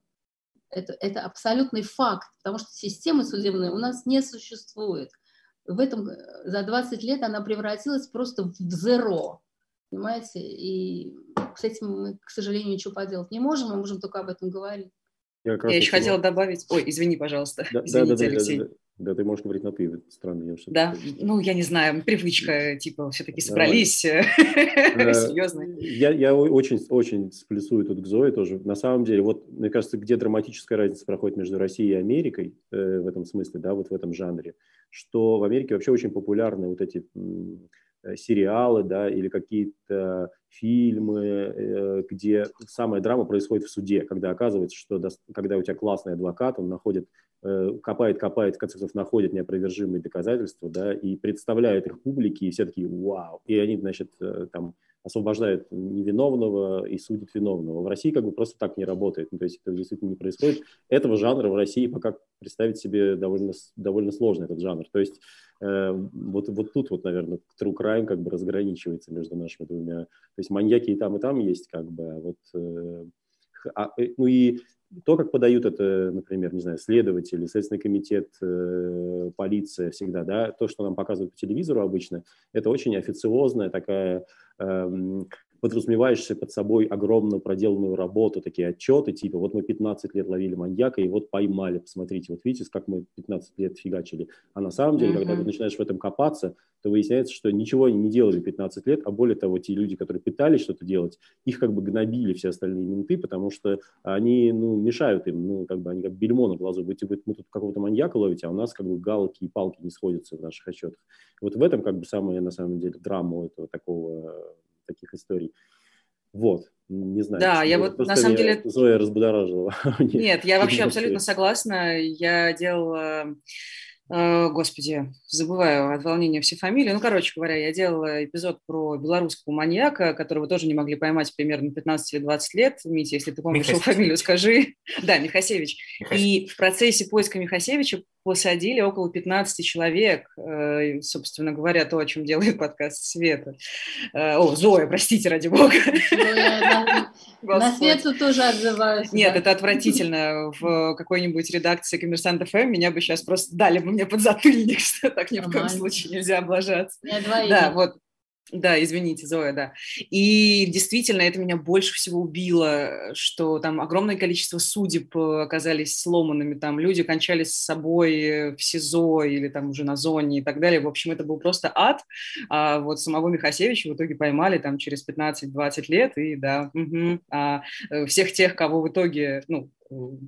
Это, это абсолютный факт, потому что системы судебной у нас не существует. В этом, э, за 20 лет она превратилась просто в зеро, понимаете? И с этим мы, к сожалению, ничего поделать не можем, мы можем только об этом говорить. Я, Я еще хотела добавить... Ой, извини, пожалуйста. Да, Извините, да, да, Алексей. Да, да, да. Да, ты можешь говорить на «ты», странно. Я да, ну, я не знаю, привычка, типа, все-таки собрались, серьезно. Я, я очень, очень сплесую тут к Зое тоже. На самом деле, вот, мне кажется, где драматическая разница проходит между Россией и Америкой э, в этом смысле, да, вот в этом жанре, что в Америке вообще очень популярны вот эти э, сериалы, да, или какие-то фильмы, э, где самая драма происходит в суде, когда оказывается, что когда у тебя классный адвокат, он находит Э, копает, копает, в конце концов, находит неопровержимые доказательства, да, и представляет их публике, и все такие «Вау!» И они, значит, э, там освобождают невиновного и судят виновного. В России как бы просто так не работает, ну, то есть это действительно не происходит. Этого жанра в России пока представить себе довольно, довольно сложно, этот жанр. То есть э, вот, вот тут вот, наверное, true crime как бы разграничивается между нашими двумя. То есть маньяки и там, и там есть как бы, а вот... Э, а, э, ну и то, как подают это, например, не знаю, следователи, Следственный комитет, э, полиция всегда, да, то, что нам показывают по телевизору обычно, это очень официозная такая, э, подразумеваешь под собой огромную проделанную работу, такие отчеты, типа, вот мы 15 лет ловили маньяка, и вот поймали, посмотрите, вот видите, как мы 15 лет фигачили. А на самом деле, mm-hmm. когда ты начинаешь в этом копаться, то выясняется, что ничего они не делали 15 лет, а более того, те люди, которые пытались что-то делать, их как бы гнобили все остальные менты, потому что они, ну, мешают им, ну, как бы они как бельмо на глазу. Вы, вы, мы тут какого-то маньяка ловите, а у нас как бы галки и палки не сходятся в наших отчетах. Вот в этом как бы самая, на самом деле, драма этого такого, таких историй. Вот, не знаю. Да, я вот на самом деле... Зоя разбудоражила. Нет, я вообще абсолютно согласна. Я делала Э, господи, забываю от волнения все фамилии. Ну, короче говоря, я делала эпизод про белорусского маньяка, которого тоже не могли поймать примерно 15 или 20 лет. Митя, если ты помнишь его фамилию, скажи. Да, Михасевич. И в процессе поиска Михасевича посадили около 15 человек, э, собственно говоря, то, о чем делает подкаст Света. Э, о, Зоя, простите, ради бога. На Свету тоже отзываются. Нет, это отвратительно. В какой-нибудь редакции Коммерсант ФМ меня бы сейчас просто дали бы мне подзатыльник, что так ни в коем случае нельзя облажаться. Да, вот да, извините, Зоя, да. И действительно, это меня больше всего убило, что там огромное количество судеб э, оказались сломанными, там люди кончались с собой в СИЗО или там уже на зоне и так далее. В общем, это был просто ад. А вот самого Михасевича в итоге поймали там через 15-20 лет, и да, угу. а э, всех тех, кого в итоге, ну,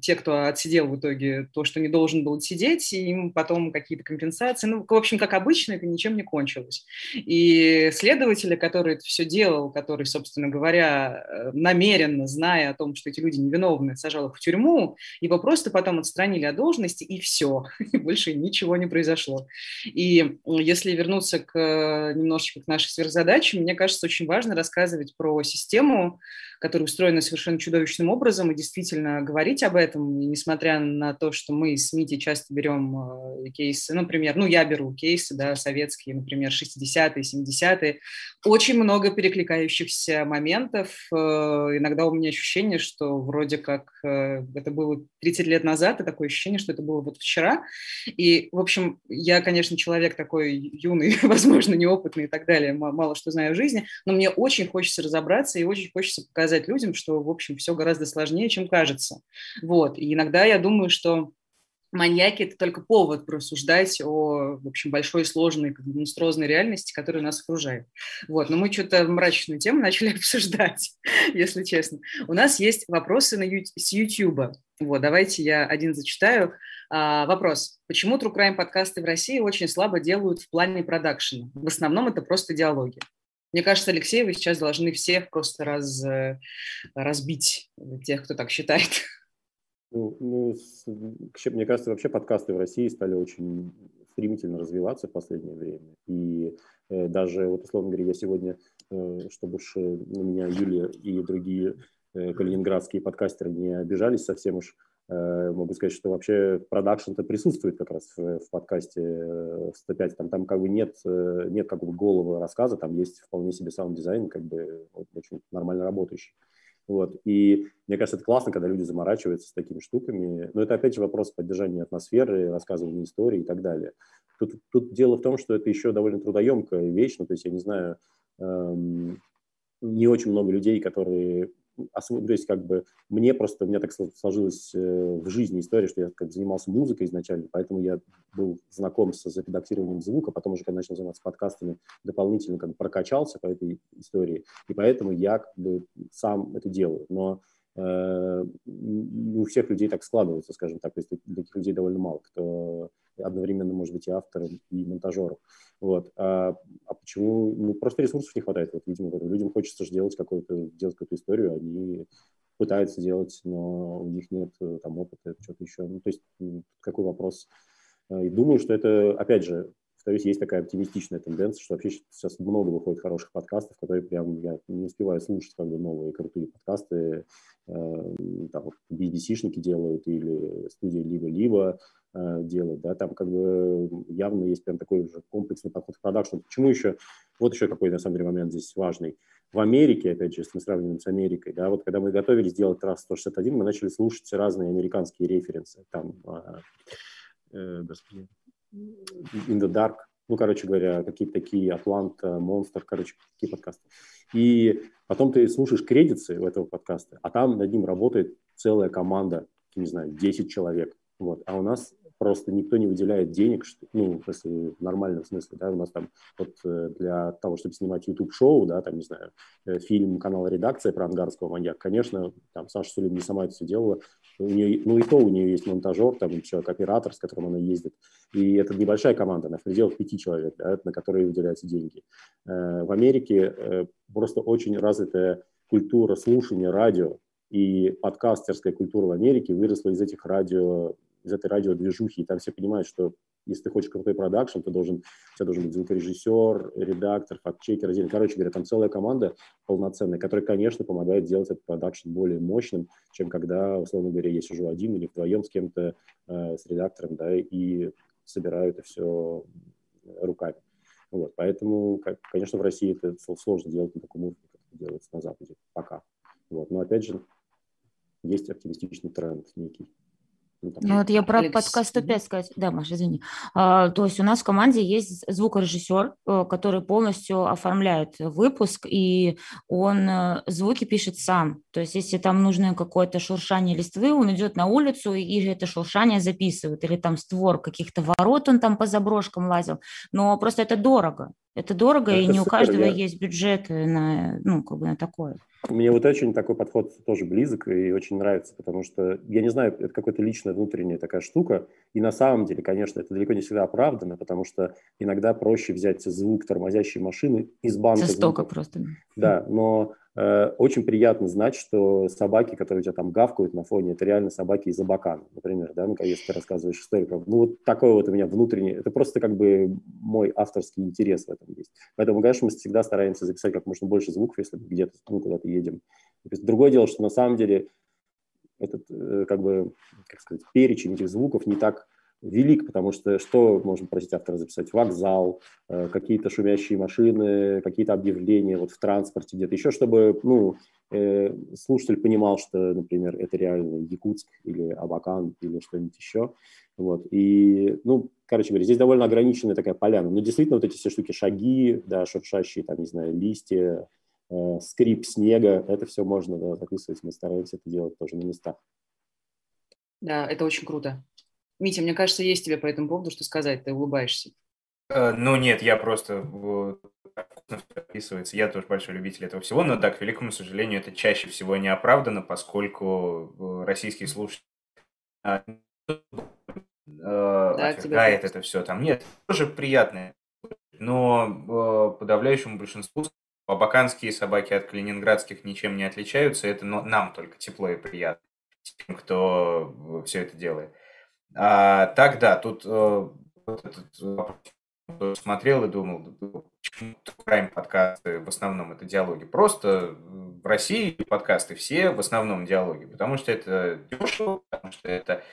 те, кто отсидел в итоге то, что не должен был сидеть, и им потом какие-то компенсации. Ну, в общем, как обычно, это ничем не кончилось. И следователя, который это все делал, который, собственно говоря, э, намеренно, зная о том, что эти люди невиновны, сажал их в тюрьму, его просто потом отстранили от должности, и все. И больше ничего не произошло. И если вернуться к, э, немножечко к нашей сверхзадаче, мне кажется, очень важно рассказывать про систему, которая устроена совершенно чудовищным образом, и действительно говорить об этом, несмотря на то, что мы с Мити часто берем э, кейсы, например, ну, я беру кейсы, да, советские, например, 60-е, 70-е, очень много перекликающихся моментов. Э, иногда у меня ощущение, что вроде как э, это было 30 лет назад, и такое ощущение, что это было вот вчера. И, в общем, я, конечно, человек такой юный, возможно, неопытный и так далее, мало что знаю в жизни, но мне очень хочется разобраться и очень хочется показать показать людям, что, в общем, все гораздо сложнее, чем кажется. Вот. И иногда я думаю, что маньяки – это только повод просуждать о, в общем, большой сложной монструозной реальности, которая нас окружает. Вот. Но мы что-то мрачную тему начали обсуждать, если честно. У нас есть вопросы на с YouTube. Вот, давайте я один зачитаю. А, вопрос. Почему True Crime подкасты в России очень слабо делают в плане продакшена? В основном это просто диалоги. Мне кажется, Алексей, вы сейчас должны всех просто раз, э, разбить, тех, кто так считает. Ну, ну, мне кажется, вообще подкасты в России стали очень стремительно развиваться в последнее время. И э, даже, вот, условно говоря, я сегодня, э, чтобы уж на меня Юлия и другие э, калининградские подкастеры не обижались совсем уж, Э, могу сказать, что вообще продакшн-то присутствует как раз в, в подкасте 105. Э, там, там как бы нет, э, нет как бы голого рассказа, там есть вполне себе саунд-дизайн, как бы очень нормально работающий. Вот. И мне кажется, это классно, когда люди заморачиваются с такими штуками. Но это опять же вопрос поддержания атмосферы, рассказывания истории и так далее. Тут, тут дело в том, что это еще довольно трудоемкая вещь. Ну, то есть, я не знаю, эм, не очень много людей, которые то есть как бы мне просто, у меня так сложилась э, в жизни история, что я как занимался музыкой изначально, поэтому я был знаком с заредактированием звука, потом уже, когда начал заниматься подкастами, дополнительно как бы прокачался по этой истории, и поэтому я как бы сам это делаю. Но э, у всех людей так складывается, скажем так, то есть таких людей довольно мало, кто одновременно может быть и автором, и монтажером. Вот. А, а почему? Ну, просто ресурсов не хватает. Вот, видимо, людям хочется же делать какую-то, делать какую-то историю, они пытаются делать, но у них нет э, там опыта, что-то еще. Ну, то есть какой вопрос? Э, и думаю, что это, опять же, повторюсь, есть такая оптимистичная тенденция, что вообще сейчас много выходит хороших подкастов, которые прям я не успеваю слушать как бы новые крутые подкасты, э, там BBC-шники делают или студия либо-либо, делать, да, там как бы явно есть прям такой уже комплексный подход к продакшну. Почему еще, вот еще какой на самом деле момент здесь важный. В Америке, опять же, если мы сравниваем с Америкой, да, вот когда мы готовились делать раз 161, мы начали слушать разные американские референсы, там, э, э, господи, In the Dark, ну, короче говоря, какие-то такие Атланта, Монстр, короче, такие подкасты. И потом ты слушаешь кредиты у этого подкаста, а там над ним работает целая команда, не знаю, 10 человек. Вот. А у нас просто никто не выделяет денег, что, ну, если в нормальном смысле, да, у нас там вот э, для того, чтобы снимать YouTube-шоу, да, там, не знаю, э, фильм канала «Редакция» про ангарского маньяка, конечно, там Саша Сулин не сама это все делала, у нее, ну и то у нее есть монтажер, там человек, оператор, с которым она ездит, и это небольшая команда, она в пределах пяти человек, да, на которые выделяются деньги. Э, в Америке просто очень развитая культура слушания радио, и подкастерская культура в Америке выросла из этих радио из этой радиодвижухи, и там все понимают, что если ты хочешь крутой продакшн, ты должен, у тебя должен быть звукорежиссер, редактор, фактчекер, отдельно. Короче говоря, там целая команда полноценная, которая, конечно, помогает делать этот продакшн более мощным, чем когда, условно говоря, я сижу один или вдвоем с кем-то, э, с редактором, да, и собираю это все руками. Вот, поэтому, конечно, в России это сложно делать на таком уровне, как это делается на Западе пока. Вот, но опять же, есть оптимистичный тренд некий. Ну, ну вот я про Алекс. подкаст 105 сказать. Да, Маша, извини. А, то есть у нас в команде есть звукорежиссер, э, который полностью оформляет выпуск, и он э, звуки пишет сам. То есть если там нужно какое-то шуршание листвы, он идет на улицу и это шуршание записывает. Или там створ каких-то ворот он там по заброшкам лазил. Но просто это дорого. Это дорого, это и не супер, у каждого я... есть бюджет на, ну, как бы на такое. Мне вот очень такой подход тоже близок и очень нравится, потому что, я не знаю, это какая-то личная внутренняя такая штука, и на самом деле, конечно, это далеко не всегда оправдано, потому что иногда проще взять звук тормозящей машины из банка. Жестоко звука. просто. Да, но очень приятно знать, что собаки, которые у тебя там гавкают на фоне, это реально собаки из Абакана, например, да, ну, если ты рассказываешь историю. Ну, вот такой вот у меня внутренний, это просто как бы мой авторский интерес в этом есть. Поэтому, конечно, мы всегда стараемся записать как можно больше звуков, если где-то, ну, куда-то едем. Другое дело, что на самом деле этот, э, как бы, как сказать, перечень этих звуков не так велик, потому что что можно просить автора записать? Вокзал, э, какие-то шумящие машины, какие-то объявления вот в транспорте где-то еще, чтобы ну, э, слушатель понимал, что, например, это реально Якутск или Абакан или что-нибудь еще. Вот. И, ну, короче говоря, здесь довольно ограниченная такая поляна. Но действительно вот эти все штуки, шаги, да, шуршащие, там, не знаю, листья, э, скрип снега, это все можно да, записывать. Мы стараемся это делать тоже на местах. Да, это очень круто. Митя, мне кажется, есть тебе по этому поводу что сказать, ты улыбаешься. Э, ну нет, я просто описывается. Я тоже большой любитель этого всего, но да, к великому сожалению, это чаще всего не оправдано, поскольку э, российские слушатели э, да, отвергает это все там. Нет, тоже приятное, но подавляющему большинству абаканские собаки от калининградских ничем не отличаются, это нам только тепло и приятно, тем, кто все это делает. А, так, да, тут э, смотрел и думал, почему Crime подкасты в основном это диалоги. Просто в России подкасты все в основном диалоги, потому что это дешево, потому что это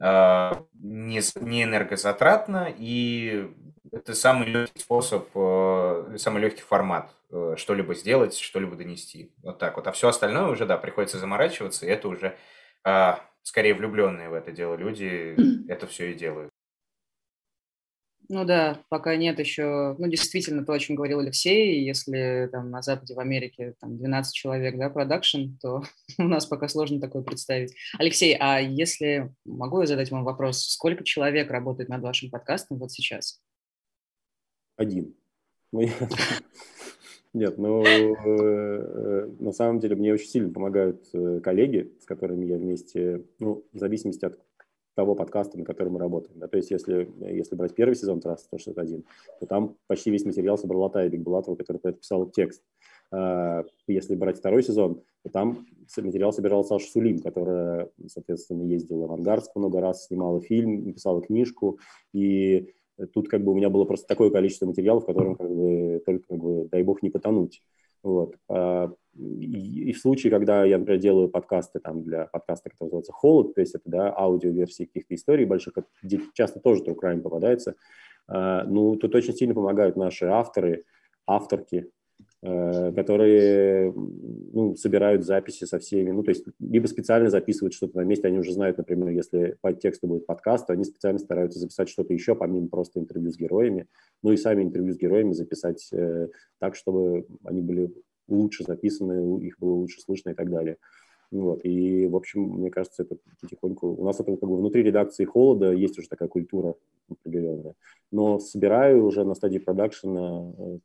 э, не, не энергозатратно, и это самый легкий способ, э, самый легкий формат э, что-либо сделать, что-либо донести. Вот так вот. А все остальное уже, да, приходится заморачиваться, и это уже э, скорее влюбленные в это дело люди это все и делают. Ну да, пока нет еще, ну действительно, то, о чем говорил Алексей, если там на Западе, в Америке там 12 человек, да, продакшн, то у нас пока сложно такое представить. Алексей, а если, могу я задать вам вопрос, сколько человек работает над вашим подкастом вот сейчас? Один. Нет, ну, э, на самом деле мне очень сильно помогают э, коллеги, с которыми я вместе, ну, в зависимости от того подкаста, на котором мы работаем. Да? То есть если, если брать первый сезон «Трасса 161», то там почти весь материал собрала Тая Бигбулатова, которая писала текст. А, если брать второй сезон, то там материал собирал Саша Сулим, которая, соответственно, ездила в Ангарск много раз, снимала фильм, написала книжку, и Тут как бы у меня было просто такое количество материалов, в котором как бы только, как бы, дай бог, не потонуть. Вот. А, и, и в случае, когда я, например, делаю подкасты там для подкаста, который называется «Холод», то есть это да, аудиоверсии каких-то историй больших, где часто тоже true crime попадается, а, ну, тут очень сильно помогают наши авторы, авторки, которые ну, собирают записи со всеми, ну, то есть либо специально записывают что-то на месте, они уже знают, например, если по тексту будет подкаст, то они специально стараются записать что-то еще, помимо просто интервью с героями, но и сами интервью с героями записать э, так, чтобы они были лучше записаны, их было лучше слышно и так далее. Вот. И, в общем, мне кажется, это потихоньку... У нас это как бы внутри редакции холода есть уже такая культура определенная. Но собираю уже на стадии продакшена э,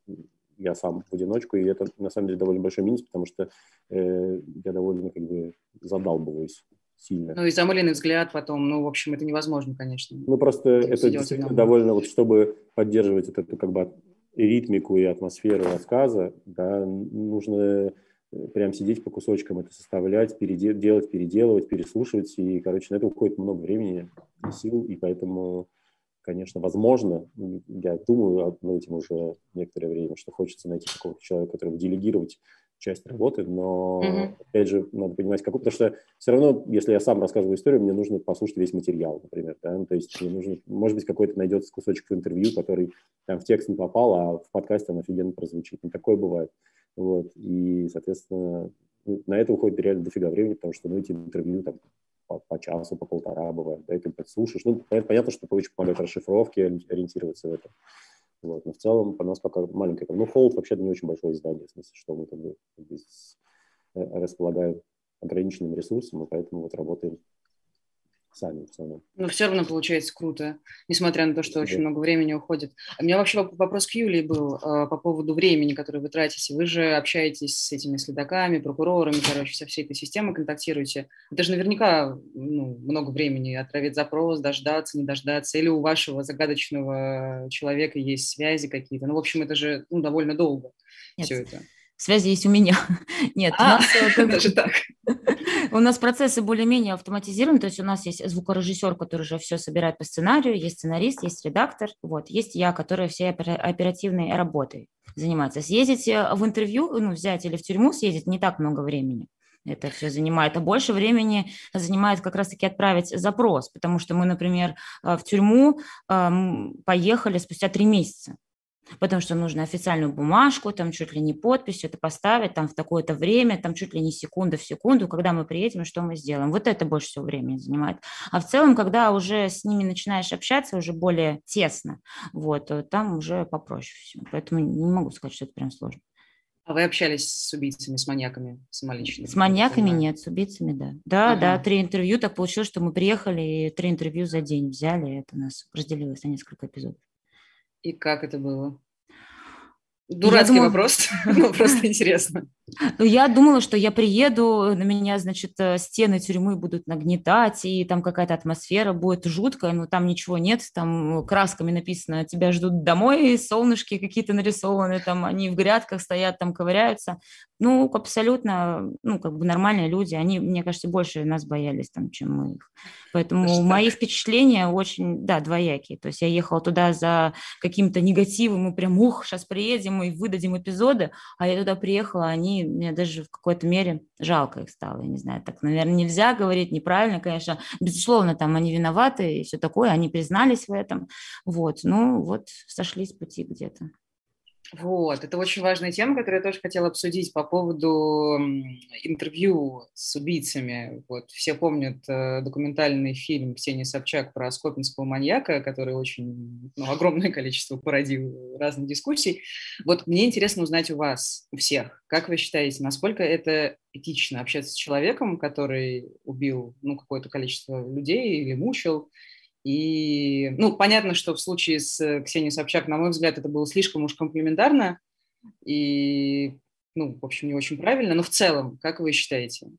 я сам в одиночку, и это на самом деле довольно большой минус, потому что э, я довольно как бы задалбываюсь сильно. Ну и замыленный взгляд потом, ну, в общем, это невозможно, конечно. Ну, просто это действительно довольно, вот чтобы поддерживать эту как бы ритмику и атмосферу рассказа, да, нужно э, прям сидеть по кусочкам это составлять, переделать, переделывать, переслушивать, и, короче, на это уходит много времени и сил, и поэтому конечно, возможно, я думаю над этим уже некоторое время, что хочется найти какого-то человека, которому делегировать часть работы, но, mm-hmm. опять же, надо понимать, какой, потому что все равно, если я сам рассказываю историю, мне нужно послушать весь материал, например, да, ну, то есть мне нужно, может быть, какой-то найдется кусочек интервью, который там в текст не попал, а в подкасте он офигенно прозвучит, и такое бывает, вот, и, соответственно, ну, на это уходит реально дофига времени, потому что, ну, эти интервью там по, по часу, по полтора бывает, да, и ты подслушаешь. Ну, понятно, что это очень помогает расшифровке, ориентироваться в этом. Вот. Но в целом у нас пока маленькая. Ну, Холд вообще не очень большое издание, в смысле, что мы там здесь э, располагаем ограниченным ресурсом, и поэтому вот работаем сами в основном. Но все равно получается круто, несмотря на то, что очень много времени уходит. А у меня вообще вопрос к Юлии был э, по поводу времени, которое вы тратите. Вы же общаетесь с этими следаками, прокурорами, короче, со всей этой системой контактируете. Это же наверняка ну, много времени отправить запрос, дождаться, не дождаться. Или у вашего загадочного человека есть связи какие-то. Ну, в общем, это же ну, довольно долго Нет. все это. Связи есть у меня. Нет, а, у нас э, даже так. У нас процессы более-менее автоматизированы, то есть у нас есть звукорежиссер, который уже все собирает по сценарию, есть сценарист, есть редактор, вот, есть я, которая всей оперативной работой занимается. Съездить э, в интервью, ну, взять или в тюрьму съездить не так много времени. Это все занимает, а больше времени занимает как раз-таки отправить запрос, потому что мы, например, э, в тюрьму поехали спустя три месяца потому что нужно официальную бумажку, там чуть ли не подпись, это поставить там в такое-то время, там чуть ли не секунда в секунду, когда мы приедем, что мы сделаем. Вот это больше всего времени занимает. А в целом, когда уже с ними начинаешь общаться уже более тесно, вот, э, там уже попроще все. Поэтому не могу сказать, что это прям сложно. А вы общались с убийцами, с маньяками самолично? С маньяками нет, с убийцами, да. Да, ага. да, три интервью. Так получилось, что мы приехали и три интервью за день взяли. Это у нас разделилось на несколько эпизодов. И как это было? Дурацкий думала... вопрос, но просто интересно. Ну, я думала, что я приеду, на меня, значит, э, стены тюрьмы будут нагнетать, и там какая-то атмосфера будет жуткая, но там ничего нет, там красками написано «тебя ждут домой», солнышки какие-то нарисованы, там они в грядках стоят, там ковыряются. Ну, абсолютно, ну, как бы нормальные люди, они, мне кажется, больше нас боялись, там, чем мы их. Поэтому Даже мои так. впечатления очень, да, двоякие. То есть я ехала туда за каким-то негативом, мы прям, ух, сейчас приедем и выдадим эпизоды, а я туда приехала, они, мне даже в какой-то мере жалко их стало, я не знаю, так, наверное, нельзя говорить, неправильно, конечно, безусловно, там они виноваты и все такое, они признались в этом, вот, ну, вот сошлись пути где-то. Вот, это очень важная тема, которую я тоже хотела обсудить по поводу интервью с убийцами. Вот, все помнят э, документальный фильм Ксении Собчак про скопинского маньяка, который очень, ну, огромное количество породил разных дискуссий. Вот мне интересно узнать у вас, у всех, как вы считаете, насколько это этично общаться с человеком, который убил, ну, какое-то количество людей или мучил, и, ну, понятно, что в случае с э, Ксенией Собчак, на мой взгляд, это было слишком уж комплементарно и, ну, в общем, не очень правильно. Но в целом, как вы считаете?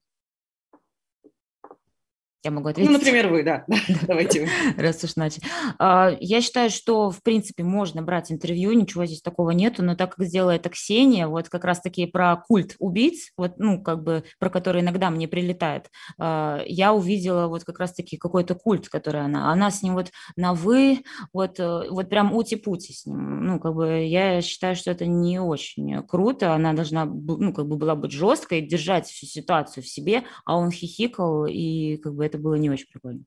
Я могу ответить. Ну, например, вы, да. Давайте вы. Раз уж начали. А, я считаю, что, в принципе, можно брать интервью, ничего здесь такого нету, но так как сделала это Ксения, вот как раз-таки про культ убийц, вот, ну, как бы, про который иногда мне прилетает, а, я увидела вот как раз-таки какой-то культ, который она, она с ним вот на «вы», вот, э, вот прям ути-пути с ним. Ну, как бы, я считаю, что это не очень круто, она должна, ну, как бы была быть жесткой, держать всю ситуацию в себе, а он хихикал, и как бы это это было не очень прикольно.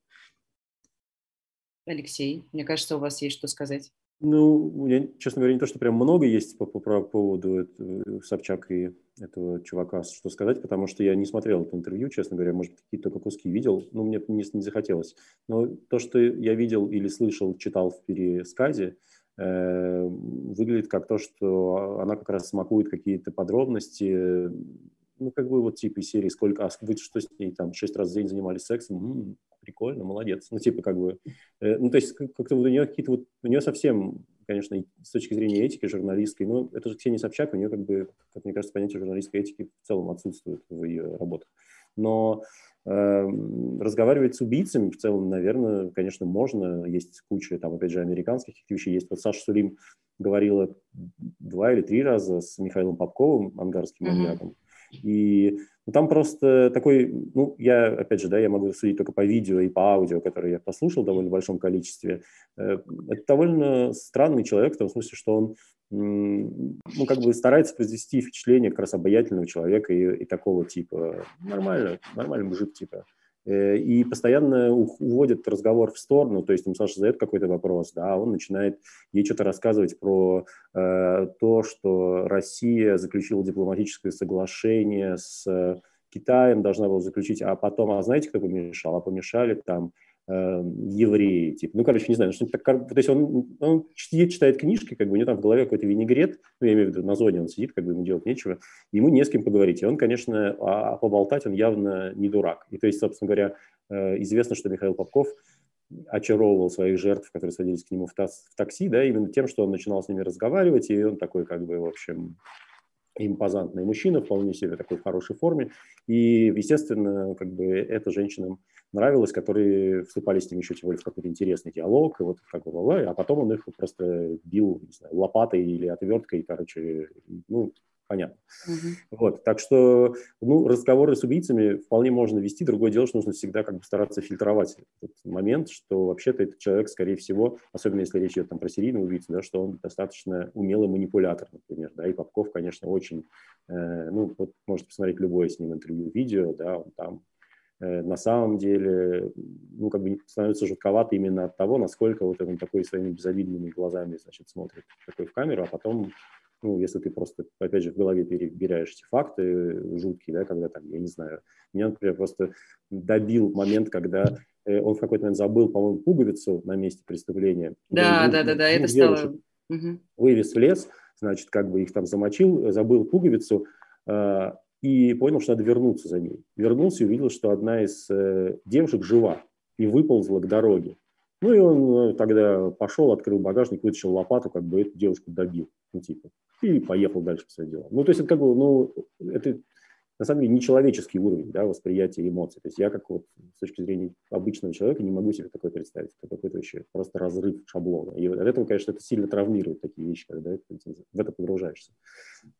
Алексей, мне кажется, у вас есть что сказать. Ну, я, честно говоря, не то, что прям много есть по, по, по поводу этого, Собчак и этого чувака, что сказать, потому что я не смотрел это интервью, честно говоря, может какие-то только куски видел, но мне не, не захотелось. Но то, что я видел или слышал, читал в пересказе, э, выглядит как то, что она как раз смакует какие-то подробности, ну, как бы вот типа из серии, сколько, а вы что с ней там шесть раз в день занимались сексом, м-м, прикольно, молодец. Ну, типа как бы, э, ну, то есть как-то у нее какие-то вот, у нее совсем, конечно, с точки зрения этики журналистской, ну, это же Ксения Собчак, у нее как бы, как мне кажется, понятие журналистской этики в целом отсутствует в ее работах. Но э, разговаривать с убийцами в целом, наверное, конечно, можно. Есть куча, там, опять же, американских вещей. Есть вот Саша Сулим говорила два или три раза с Михаилом Попковым, ангарским маньяком. Mm-hmm и ну, там просто такой, ну, я, опять же, да, я могу судить только по видео и по аудио, которые я послушал в довольно большом количестве. Э, это довольно странный человек в том смысле, что он ну, как бы старается произвести впечатление как раз обаятельного человека и, и такого типа. Нормально, нормальный мужик типа. Э, и постоянно уводит разговор в сторону, то есть им Саша задает какой-то вопрос, да, а он начинает ей что-то рассказывать про э, то, что Россия заключила дипломатическое соглашение с Китаем, должна была заключить, а потом, а знаете, кто помешал? А помешали там э, евреи, типа, ну, короче, не знаю, что так, то есть он, он читает, читает книжки, как бы у него там в голове какой-то винегрет, ну, я имею в виду, на зоне он сидит, как бы ему делать нечего, ему не с кем поговорить, и он, конечно, а, а поболтать он явно не дурак, и то есть, собственно говоря, э, известно, что Михаил Попков очаровывал своих жертв, которые садились к нему в, тас, в такси, да, именно тем, что он начинал с ними разговаривать, и он такой, как бы, в общем, импозантный мужчина, вполне себе такой в хорошей форме. И, естественно, как бы это женщинам нравилось, которые вступали с ним еще тем более в какой-то интересный диалог, и вот как бы, а потом он их просто бил, не знаю, лопатой или отверткой, короче, ну, понятно. Угу. Вот, так что, ну, разговоры с убийцами вполне можно вести. Другое дело, что нужно всегда как бы стараться фильтровать этот момент, что вообще-то этот человек, скорее всего, особенно если речь идет там про серийного убийцу, да, что он достаточно умелый манипулятор, например, да, и Попков, конечно, очень, э, ну, вот можете посмотреть любое с ним интервью, видео, да, он там на самом деле, ну, как бы становится жутковато именно от того, насколько вот он такой своими безобидными глазами, значит, смотрит такой в камеру, а потом ну, если ты просто, опять же, в голове перебираешь эти факты жуткие, да, когда там, я не знаю, меня, например, просто добил момент, когда э, он в какой-то момент забыл, по-моему, пуговицу на месте преступления. Да, да, да, да, это стало... Вывез в лес, значит, как бы их там замочил, забыл пуговицу, э, и понял, что надо вернуться за ней. Вернулся и увидел, что одна из э, девушек жива и выползла к дороге. Ну и он э, тогда пошел, открыл багажник, вытащил лопату, как бы эту девушку добил. Ну, типа, и поехал дальше по своим делам. Ну, то есть это как бы, ну, это на самом деле нечеловеческий уровень да, восприятия эмоций. То есть я как вот с точки зрения обычного человека не могу себе такое представить. Это какой-то вообще просто разрыв шаблона. И от этого, конечно, это сильно травмирует такие вещи, когда в это погружаешься.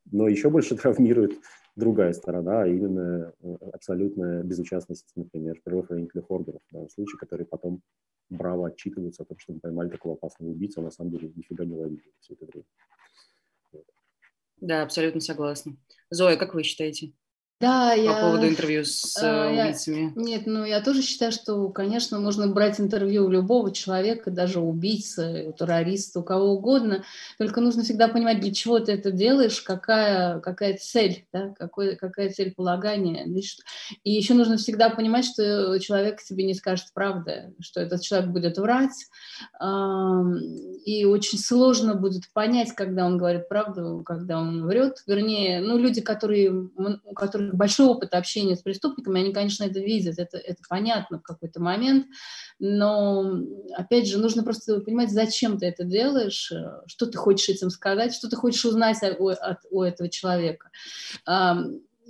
Но еще больше травмирует другая сторона, а именно э, абсолютная безучастность, например, правоохранительных органов в данном случае, которые потом браво отчитываются о том, что мы поймали такого опасного убийцу, а на самом деле нифига не ловили все это время. Да, абсолютно согласна. Зоя, как вы считаете? Да, по я... поводу интервью с а, убийцами. Я... Нет, ну я тоже считаю, что, конечно, можно брать интервью у любого человека, даже убийцы, у террориста, у кого угодно. Только нужно всегда понимать, для чего ты это делаешь, какая, какая цель, да, какой, какая цель полагания. И еще нужно всегда понимать, что человек тебе не скажет правды, что этот человек будет врать. И очень сложно будет понять, когда он говорит правду, когда он врет. Вернее, ну, люди, которые, у которых большой опыт общения с преступниками, они, конечно, это видят, это, это понятно в какой-то момент, но, опять же, нужно просто понимать, зачем ты это делаешь, э, что ты хочешь этим сказать, что ты хочешь узнать о, от, у этого человека.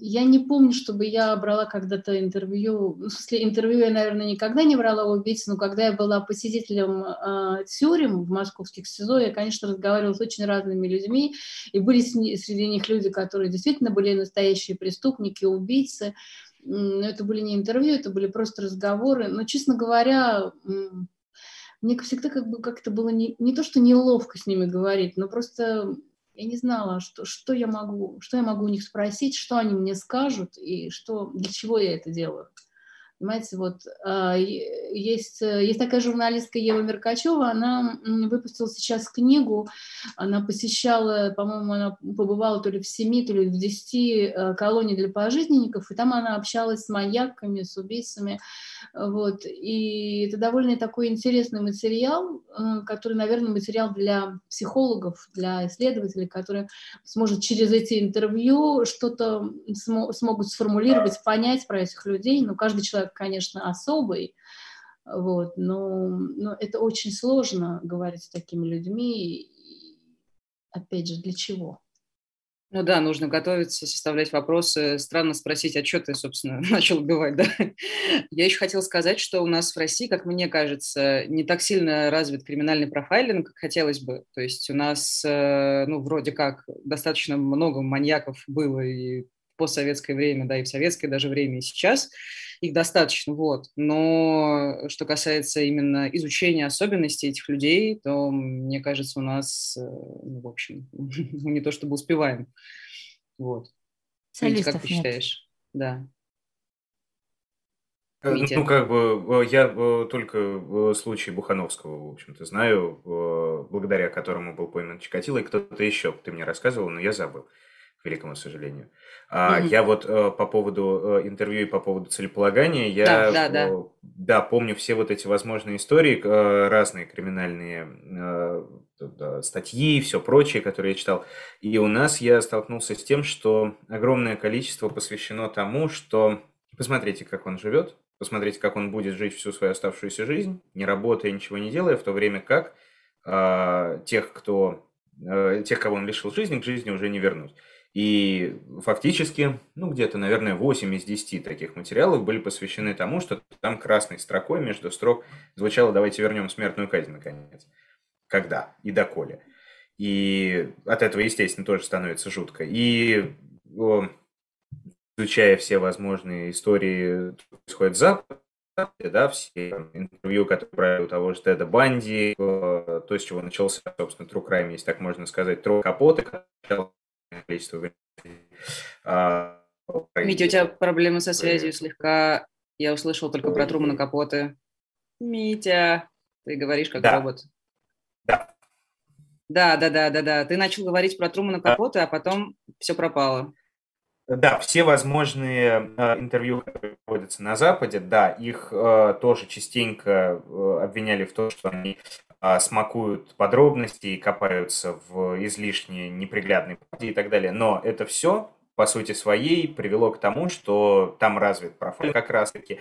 Я не помню, чтобы я брала когда-то интервью, ну, в смысле, интервью я, наверное, никогда не брала у убийц, но когда я была посетителем э, тюрем в московских СИЗО, я, конечно, разговаривала с очень разными людьми, и были среди них люди, которые действительно были настоящие преступники, убийцы, но это были не интервью, это были просто разговоры, но, честно говоря, мне всегда как бы как-то было не, не то, что неловко с ними говорить, но просто я не знала, что, что, я могу, что я могу у них спросить, что они мне скажут и что, для чего я это делаю. Понимаете, вот а, есть, есть такая журналистка Ева Меркачева, она выпустила сейчас книгу, она посещала, по-моему, она побывала то ли в семи, то ли в десяти э, колоний для пожизненников, и там она общалась с маньяками, с убийцами, вот, и это довольно такой интересный материал, э, который, наверное, материал для психологов, для исследователей, которые сможет через эти интервью что-то смогут сформулировать, понять про этих людей, но каждый человек конечно, особый, вот, но, но это очень сложно говорить с такими людьми. Опять же, для чего? Ну да, нужно готовиться, составлять вопросы. Странно спросить, а что ты, собственно, начал убивать, да? Я еще хотела сказать, что у нас в России, как мне кажется, не так сильно развит криминальный профайлинг, как хотелось бы. То есть у нас, э, ну, вроде как, достаточно много маньяков было и постсоветское время, да, и в советское даже время, и сейчас их достаточно, вот. Но что касается именно изучения особенностей этих людей, то, мне кажется, у нас, э, ну, в общем, мы не то чтобы успеваем, вот. Митя, как ты нет. считаешь? Да. Э, Митя. Ну, как бы, я только случай Бухановского, в общем-то, знаю, благодаря которому был пойман Чикатило, и кто-то еще, ты мне рассказывал, но я забыл к великому сожалению. А, mm-hmm. Я вот э, по поводу э, интервью и по поводу целеполагания, я да, да, да. Э, да, помню все вот эти возможные истории, э, разные криминальные э, да, статьи и все прочее, которые я читал. И у нас я столкнулся с тем, что огромное количество посвящено тому, что посмотрите, как он живет, посмотрите, как он будет жить всю свою оставшуюся жизнь, не работая, ничего не делая, в то время как э, тех, кто, э, тех, кого он лишил жизни, к жизни уже не вернуть. И фактически, ну, где-то, наверное, 8 из 10 таких материалов были посвящены тому, что там красной строкой между строк звучало «давайте вернем смертную казнь, наконец». Когда и доколе. И от этого, естественно, тоже становится жутко. И изучая все возможные истории, что происходит за да, все интервью, которые брали того же Теда Банди, то, с чего начался, собственно, True Crime, если так можно сказать, Трой Капоты, количество Митя, у тебя проблемы со связью слегка. Я услышал только про Трумана Капоты. Митя, ты говоришь как да. робот. Да. Да, да, да, да, да. Ты начал говорить про Трумана Капоты, а потом все пропало. Да, все возможные э, интервью, которые проводятся на Западе, да, их э, тоже частенько э, обвиняли в том, что они смакуют подробности и копаются в излишне неприглядной правде и так далее. Но это все, по сути своей, привело к тому, что там развит профиль как раз-таки.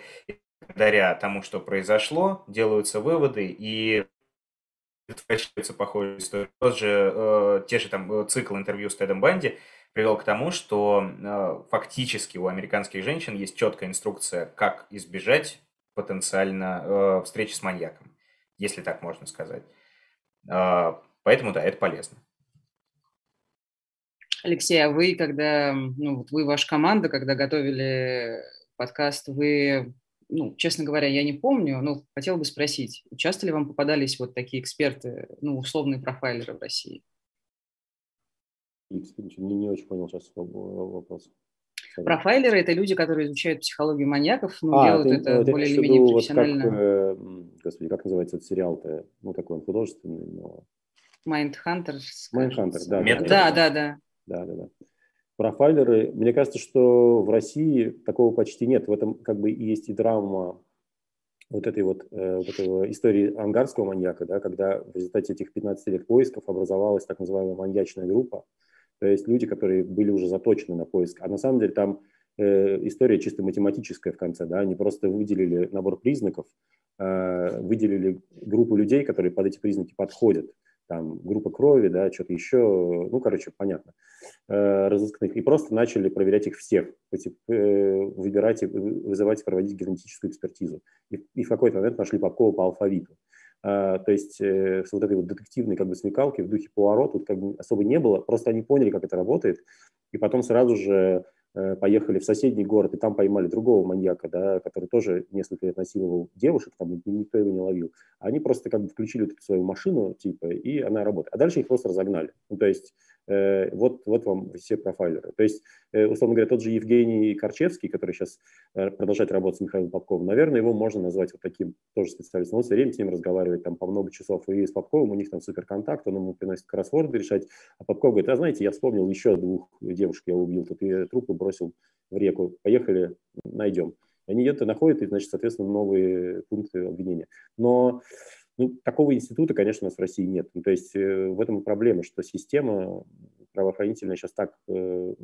Благодаря тому, что произошло, делаются выводы и возвращаются похожие истории. Тот же, э, те же там э, цикл интервью с Тедом Банди привел к тому, что э, фактически у американских женщин есть четкая инструкция, как избежать потенциально э, встречи с маньяком если так можно сказать. А, поэтому, да, это полезно. Алексей, а вы, когда, ну, вот вы, ваша команда, когда готовили подкаст, вы, ну, честно говоря, я не помню, но хотел бы спросить, часто ли вам попадались вот такие эксперты, ну, условные профайлеры в России? Не, не очень понял сейчас вопрос. Профайлеры – это люди, которые изучают психологию маньяков, но а, делают ты, это более или менее профессионально. Вот как, э, господи, как называется этот сериал-то? Ну, такой он художественный, но... Mindhunter. Mindhunter, да. Да, да, да, да. Да, да, да. Профайлеры, мне кажется, что в России такого почти нет. В этом как бы и есть и драма вот этой вот, э, вот этой истории ангарского маньяка, да, когда в результате этих 15 лет поисков образовалась так называемая маньячная группа, то есть люди, которые были уже заточены на поиск. А на самом деле там э, история чисто математическая в конце, да, они просто выделили набор признаков, э, выделили группу людей, которые под эти признаки подходят, там группа крови, да, что-то еще, ну, короче, понятно, э, разыскных, и просто начали проверять их всех, э, выбирать, вызывать, проводить генетическую экспертизу. И, и в какой-то момент нашли Попкова по алфавиту. А, то есть э, с вот этой вот детективной как бы смекалки в духе Пуаро тут как бы особо не было, просто они поняли, как это работает, и потом сразу же э, поехали в соседний город, и там поймали другого маньяка, да, который тоже несколько лет насиловал девушек, там никто его не ловил. Они просто как бы включили эту свою машину, типа, и она работает. А дальше их просто разогнали. Ну, то есть вот, вот вам все профайлеры. То есть, э, условно говоря, тот же Евгений Корчевский, который сейчас э, продолжает работать с Михаилом Попковым, наверное, его можно назвать вот таким тоже специалистом. Он все время с ним разговаривает там по много часов, и с Попковым у них там супер контакт, он ему приносит кроссворды решать, а Попков говорит, а знаете, я вспомнил еще двух девушек я убил, тут и трупы бросил в реку, поехали, найдем. Они где-то находят, и, значит, соответственно, новые пункты обвинения. Но ну, такого института, конечно, у нас в России нет. Ну, то есть э, в этом и проблема, что система правоохранительная сейчас так э,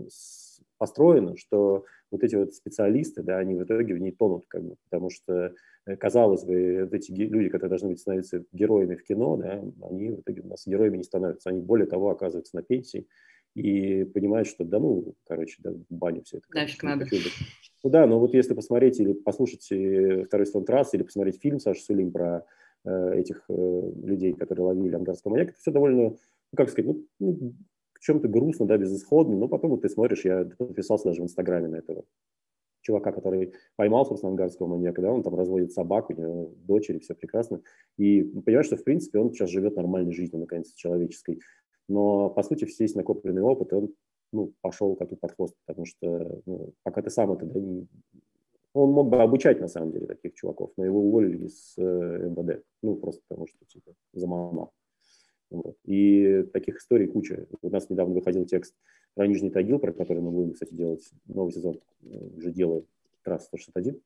построена, что вот эти вот специалисты, да, они в итоге в ней тонут, как бы, потому что, э, казалось бы, вот эти люди, которые должны быть становиться героями в кино, да, они в итоге у нас героями не становятся. Они, более того, оказываются на пенсии и понимают, что да ну, короче, да, в баню все это. Нафиг надо. Ну да, но вот если посмотреть или послушать э, второй сезон трассы, или посмотреть фильм Саши Сулим про этих э, людей, которые ловили ангарского маньяка, это все довольно, ну, как сказать, ну, ну в чем-то грустно, да, безысходно, но потом вот ты смотришь, я подписался даже в Инстаграме на этого чувака, который поймал, собственно, ангарского маньяка, да, он там разводит собаку, у него дочери, все прекрасно, и понимаешь, что, в принципе, он сейчас живет нормальной жизнью, наконец, человеческой, но, по сути, все есть накопленный опыт, и он, ну, пошел коту под хвост, потому что, ну, пока ты сам это да, не, он мог бы обучать, на самом деле, таких чуваков, но его уволили из э, МВД. Ну, просто потому что, типа, замолчал. Вот. И таких историй куча. У нас недавно выходил текст про Нижний Тагил, про который мы будем, кстати, делать новый сезон, э, уже делаем, трасса 161.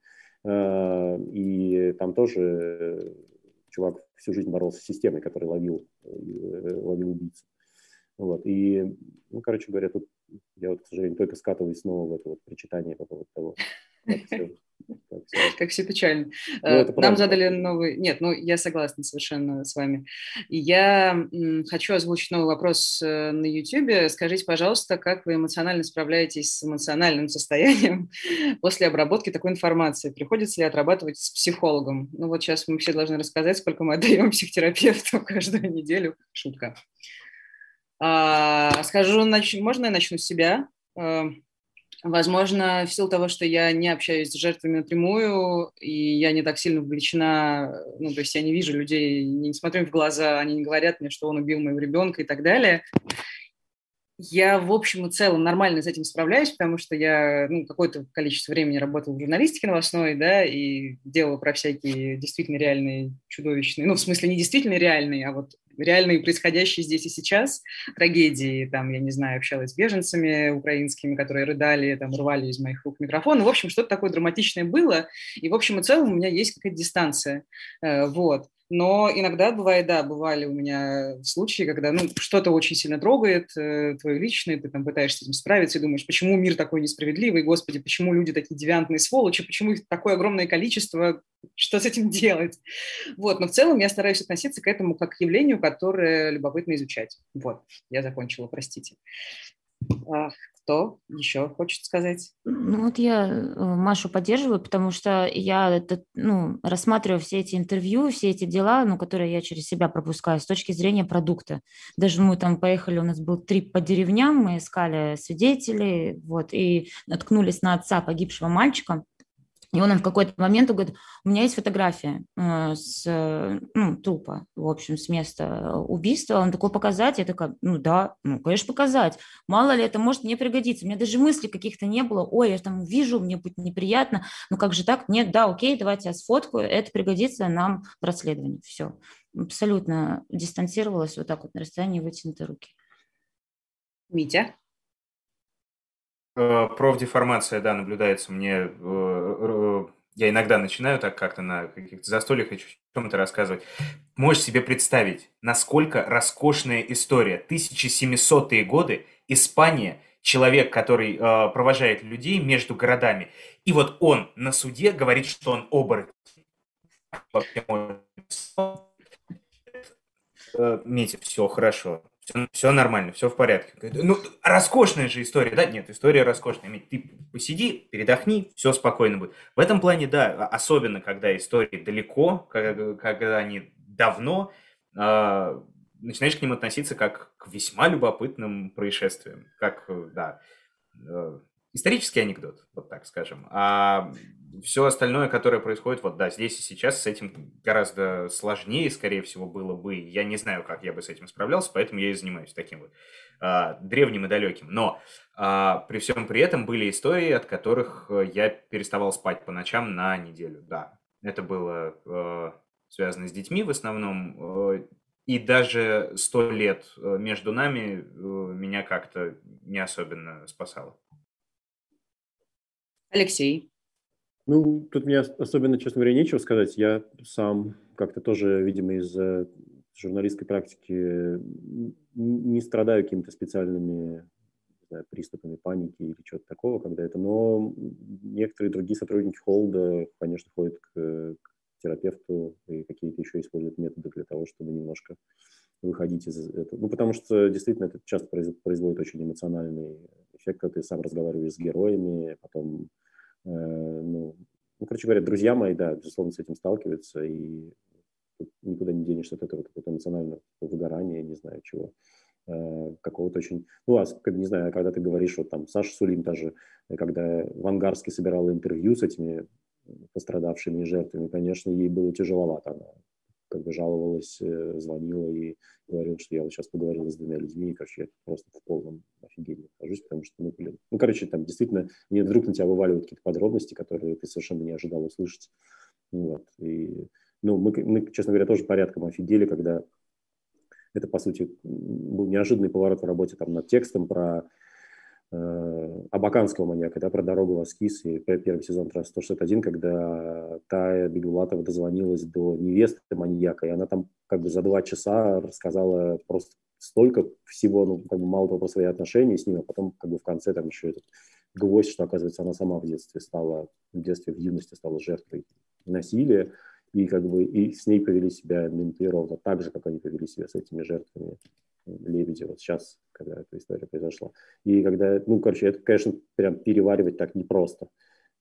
Э, и там тоже чувак всю жизнь боролся с системой, которая ловил, ловил убийцу. Вот. И, ну, короче говоря, тут я вот, к сожалению, только скатываюсь снова в это вот причитание по поводу того, как все печально. Ну, э, Нам задали новый... Нет, ну, я согласна совершенно с вами. Я хочу озвучить новый вопрос э, на YouTube. Скажите, пожалуйста, как вы эмоционально справляетесь с эмоциональным состоянием после обработки такой информации? Приходится ли отрабатывать с психологом? Ну, вот сейчас мы все должны рассказать, сколько мы отдаем психотерапевту каждую неделю. Шутка. А, скажу, нач... можно я начну с себя? Э, Возможно, в силу того, что я не общаюсь с жертвами напрямую, и я не так сильно вовлечена, ну, то есть я не вижу людей, не смотрю им в глаза, они не говорят мне, что он убил моего ребенка и так далее. Я, в общем и целом, нормально с этим справляюсь, потому что я ну, какое-то количество времени работала в журналистике новостной, да, и делала про всякие действительно реальные, чудовищные, ну, в смысле, не действительно реальные, а вот реальные происходящие здесь и сейчас трагедии, там, я не знаю, общалась с беженцами украинскими, которые рыдали, там, рвали из моих рук микрофон. В общем, что-то такое драматичное было, и в общем и целом у меня есть какая-то дистанция. Э, вот. Но иногда бывает, да, бывали у меня случаи, когда ну, что-то очень сильно трогает э, твое личное, ты там пытаешься с этим справиться и думаешь, почему мир такой несправедливый, господи, почему люди такие девиантные сволочи, почему их такое огромное количество, что с этим делать? Вот, но в целом я стараюсь относиться к этому как к явлению, которое любопытно изучать. Вот, я закончила, простите. Кто еще хочет сказать? Ну вот я э, Машу поддерживаю, потому что я это, ну, рассматриваю все эти интервью, все эти дела, ну, которые я через себя пропускаю с точки зрения продукта. Даже мы там поехали, у нас был трип по деревням, мы искали свидетелей, вот, и наткнулись на отца погибшего мальчика, и он в какой-то момент говорит, у меня есть фотография э, с ну, трупа, в общем, с места убийства. Он такой, показать? Я такая, ну да, ну, конечно, показать. Мало ли, это может мне пригодиться. У меня даже мыслей каких-то не было. Ой, я там вижу, мне будет неприятно. Ну как же так? Нет, да, окей, давайте я сфоткаю. Это пригодится нам в расследовании. Все. Абсолютно дистанцировалась вот так вот на расстоянии вытянутой руки. Митя? Э, профдеформация, да, наблюдается мне. Э, э, я иногда начинаю так как-то на каких-то застольях о чем-то рассказывать. Можешь себе представить, насколько роскошная история. 1700-е годы, Испания, человек, который э, провожает людей между городами. И вот он на суде говорит, что он оборотень. Митя, все хорошо все, все нормально, все в порядке. Ну, роскошная же история, да? Нет, история роскошная. Ты посиди, передохни, все спокойно будет. В этом плане, да, особенно когда истории далеко, когда, когда они давно, э, начинаешь к ним относиться как к весьма любопытным происшествиям. Как, да, э, исторический анекдот, вот так скажем. А все остальное, которое происходит вот да, здесь и сейчас, с этим гораздо сложнее, скорее всего, было бы. Я не знаю, как я бы с этим справлялся, поэтому я и занимаюсь таким вот а, древним и далеким. Но а, при всем при этом были истории, от которых э, я переставал спать по ночам на неделю. Да, это было э, связано с детьми в основном. Э, и даже сто лет между нами меня как-то не особенно спасало. Алексей. Ну, тут мне особенно, честно говоря, нечего сказать. Я сам как-то тоже, видимо, из журналистской практики не страдаю какими-то специальными знаю, приступами паники или чего-то такого, когда это, но некоторые другие сотрудники холда, конечно, ходят к, к терапевту и какие-то еще используют методы для того, чтобы немножко выходить из этого. Ну, потому что действительно это часто производит очень эмоциональный когда ты сам разговариваешь с героями, потом, э, ну, ну, короче говоря, друзья мои, да, безусловно, с этим сталкиваются, и никуда не денешься от этого какого-то эмоционального выгорания, не знаю чего, э, какого-то очень... Ну, а, не знаю, когда ты говоришь, вот там Саша Сулим даже, когда в Ангарске собирала интервью с этими пострадавшими и жертвами, конечно, ей было тяжеловато. Она как бы жаловалась, э, звонила и говорила, что я вот сейчас поговорила с двумя людьми, и, короче, я просто в полном офигении нахожусь, потому что, ну, блин, ну, короче, там действительно не вдруг на тебя вываливают какие-то подробности, которые ты совершенно не ожидал услышать. Вот. И, ну, мы, мы, честно говоря, тоже порядком офигели, когда это, по сути, был неожиданный поворот в работе там над текстом про Абаканского маньяка, да, про дорогу в Аскиз и первый сезон раз 161, когда Тая Бегулатова дозвонилась до невесты маньяка, и она там как бы за два часа рассказала просто столько всего, ну, как бы мало того про свои отношения с ним, а потом как бы в конце там еще этот гвоздь, что, оказывается, она сама в детстве стала, в детстве, в юности стала жертвой насилия, и как бы и с ней повели себя менты ровно так же, как они повели себя с этими жертвами Лебедя вот сейчас, когда эта история произошла. И когда, ну, короче, это, конечно, прям переваривать так непросто.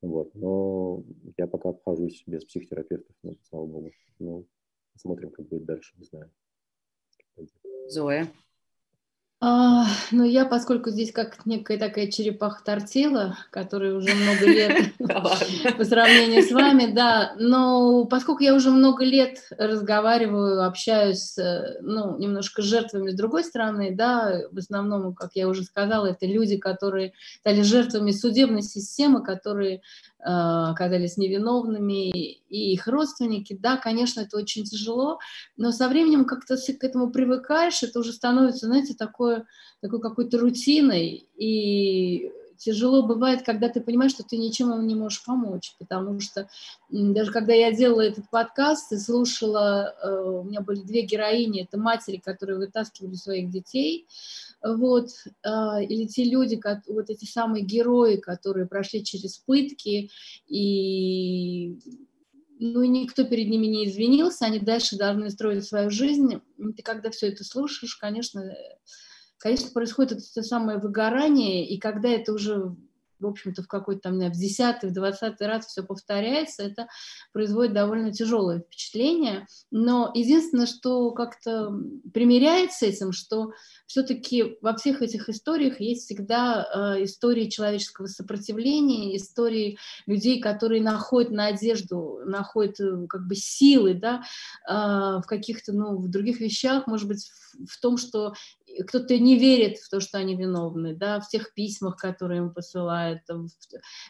Вот, но я пока обхожусь без психотерапевтов, ну, слава богу. Ну, посмотрим, как будет дальше, не знаю. Зоя. А, ну, я, поскольку здесь как некая такая черепаха тортила, которая уже много лет по сравнению с вами, да, но поскольку я уже много лет разговариваю, общаюсь, ну, немножко с жертвами с другой стороны, да, в основном, как я уже сказала, это люди, которые стали жертвами судебной системы, которые оказались невиновными, и их родственники, да, конечно, это очень тяжело, но со временем как-то к этому привыкаешь, это уже становится, знаете, такое, такой какой-то рутиной, и тяжело бывает, когда ты понимаешь, что ты ничем им не можешь помочь, потому что даже когда я делала этот подкаст и слушала, э, у меня были две героини, это матери, которые вытаскивали своих детей, вот, а, или те люди, вот эти самые герои, которые прошли через пытки, и ну и никто перед ними не извинился, они дальше должны строить свою жизнь. Ты когда все это слушаешь, конечно, конечно, происходит это самое выгорание, и когда это уже в общем-то, в какой-то там, в десятый, в двадцатый раз все повторяется, это производит довольно тяжелое впечатление. Но единственное, что как-то примеряется с этим, что все-таки во всех этих историях есть всегда э, истории человеческого сопротивления, истории людей, которые находят надежду, находят э, как бы силы, да, э, в каких-то, ну, в других вещах, может быть, в, в том, что кто-то не верит в то, что они виновны, да, в тех письмах, которые им посылают,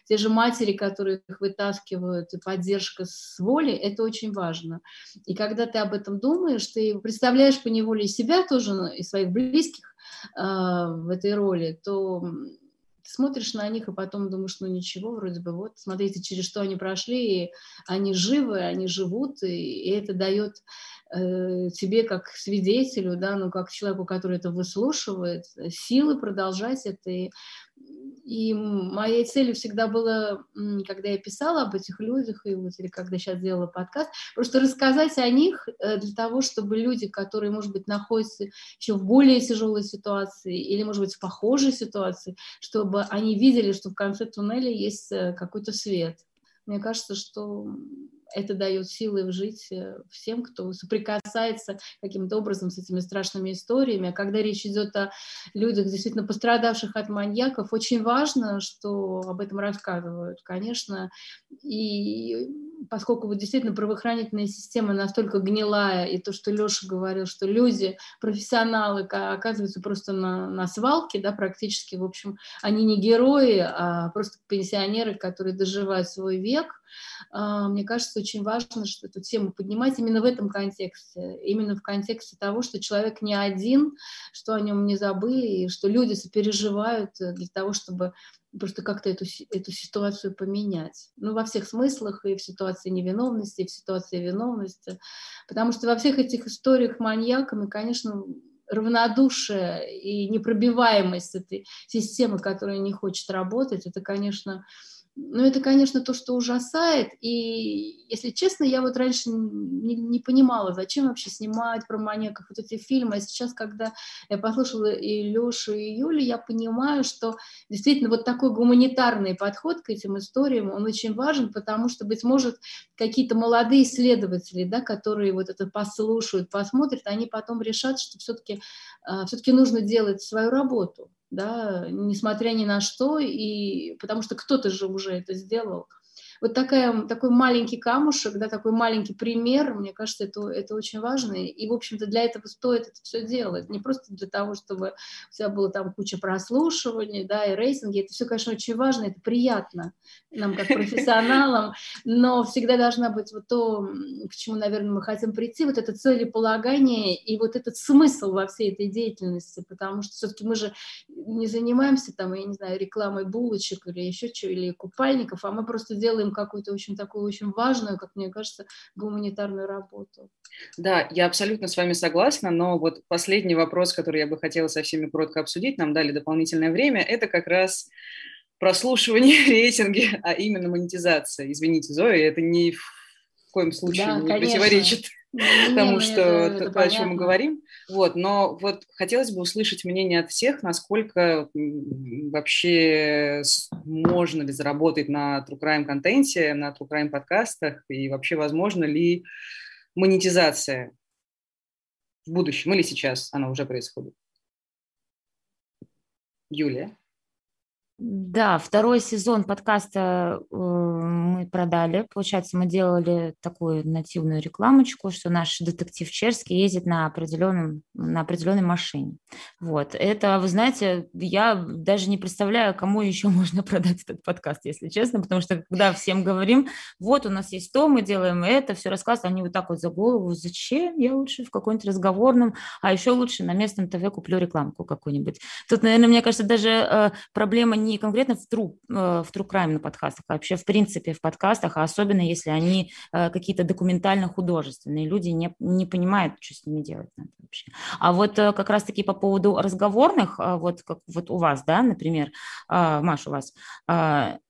те же матери, которые их вытаскивают, и поддержка с воли, это очень важно. И когда ты об этом думаешь, ты представляешь по неволе себя тоже, ну, и своих близких э, в этой роли, то смотришь на них и потом думаешь, ну ничего, вроде бы вот, смотрите, через что они прошли, и они живы, они живут, и, и это дает э, тебе как свидетелю, да, ну как человеку, который это выслушивает, силы продолжать это. И и моей целью всегда было, когда я писала об этих людях, и вот, или когда сейчас делала подкаст, просто рассказать о них э, для того, чтобы люди, которые, может быть, находятся еще в более тяжелой ситуации или, может быть, в похожей ситуации, чтобы они видели, что в конце туннеля есть э, какой-то свет. Мне кажется, что это дает силы жить э, всем, кто соприкасается каким-то образом с этими страшными историями. А когда речь идет о людях, действительно пострадавших от маньяков, очень важно, что об этом рассказывают, конечно. И поскольку вот действительно правоохранительная система настолько гнилая, и то, что Леша говорил, что люди, профессионалы, оказываются просто на, на свалке, да, практически, в общем, они не герои, а просто пенсионеры, которые доживают свой век, мне кажется, очень важно что эту тему поднимать именно в этом контексте, именно в контексте того, что человек не один, что о нем не забыли, и что люди сопереживают для того, чтобы просто как-то эту, эту ситуацию поменять. Ну, во всех смыслах, и в ситуации невиновности, и в ситуации виновности. Потому что во всех этих историях маньяками, конечно, равнодушие и непробиваемость этой системы, которая не хочет работать, это, конечно, ну, это, конечно, то, что ужасает. И, если честно, я вот раньше не, не понимала, зачем вообще снимать про маньяков вот эти фильмы. А сейчас, когда я послушала и Лешу, и Юлю, я понимаю, что действительно вот такой гуманитарный подход к этим историям, он очень важен, потому что, быть может, какие-то молодые исследователи, да, которые вот это послушают, посмотрят, они потом решат, что все-таки а, все-таки нужно делать свою работу да, несмотря ни на что, и потому что кто-то же уже это сделал вот такая, такой маленький камушек, да, такой маленький пример, мне кажется, это, это очень важно. И, в общем-то, для этого стоит это все делать. Не просто для того, чтобы у тебя было там куча прослушиваний, да, и рейтинги. Это все, конечно, очень важно, это приятно нам, как профессионалам, но всегда должна быть вот то, к чему, наверное, мы хотим прийти, вот это целеполагание и вот этот смысл во всей этой деятельности, потому что все-таки мы же не занимаемся там, я не знаю, рекламой булочек или еще чего, или купальников, а мы просто делаем делаем какую-то очень такую очень важную, как мне кажется, гуманитарную работу. Да, я абсолютно с вами согласна, но вот последний вопрос, который я бы хотела со всеми коротко обсудить, нам дали дополнительное время, это как раз прослушивание, рейтинги, а именно монетизация. Извините, Зоя, это ни в коем случае да, не конечно. противоречит тому, ну, что это, это то, о чем мы говорим. Вот, но вот хотелось бы услышать мнение от всех, насколько вообще можно ли заработать на True Crime контенте, на True Crime подкастах, и вообще возможно ли монетизация в будущем или сейчас она уже происходит. Юлия. Да, второй сезон подкаста э, мы продали. Получается, мы делали такую нативную рекламочку, что наш детектив Черский ездит на, определенном, на определенной машине. Вот. Это, вы знаете, я даже не представляю, кому еще можно продать этот подкаст, если честно, потому что когда всем говорим, вот у нас есть то, мы делаем это, все рассказывают, они вот так вот за голову, зачем? Я лучше в каком-нибудь разговорном, а еще лучше на местном ТВ куплю рекламку какую-нибудь. Тут, наверное, мне кажется, даже э, проблема не конкретно в true, э, в true crime на подкастах, а вообще в принципе в подкастах, а особенно если они э, какие-то документально-художественные. Люди не, не понимают, что с ними делать надо вообще. А вот э, как раз-таки по поводу разговорных, вот как вот у вас, да, например, Маша, у вас,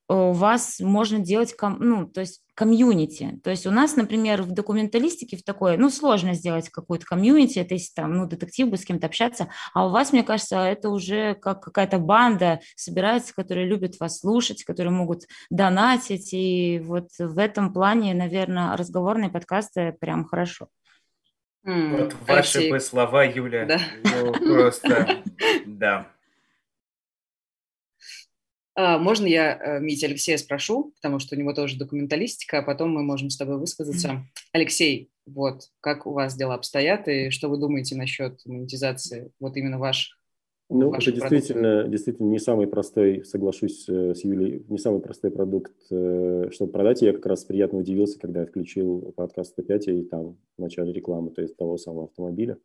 у вас можно делать, ну, то есть комьюнити. То есть у нас, например, в документалистике в такой, ну, сложно сделать какую-то комьюнити, это если там, ну, детектив будет с кем-то общаться, а у вас, мне кажется, это уже как какая-то банда собирается, которые любят вас слушать, которые могут донатить, и вот в этом плане, наверное, разговорные подкасты прям хорошо. Вот ваши бы слова, Юля, да. ну, просто, да. А, можно я э, Митя Алексея спрошу, потому что у него тоже документалистика, а потом мы можем с тобой высказаться. Mm-hmm. Алексей, вот как у вас дела обстоят и что вы думаете насчет монетизации вот именно ваших ну, это действительно, действительно не самый простой, соглашусь э, с Юлей, не самый простой продукт, э, чтобы продать. Я как раз приятно удивился, когда я включил подкаст 105 и там в начале рекламы, то есть того самого автомобиля.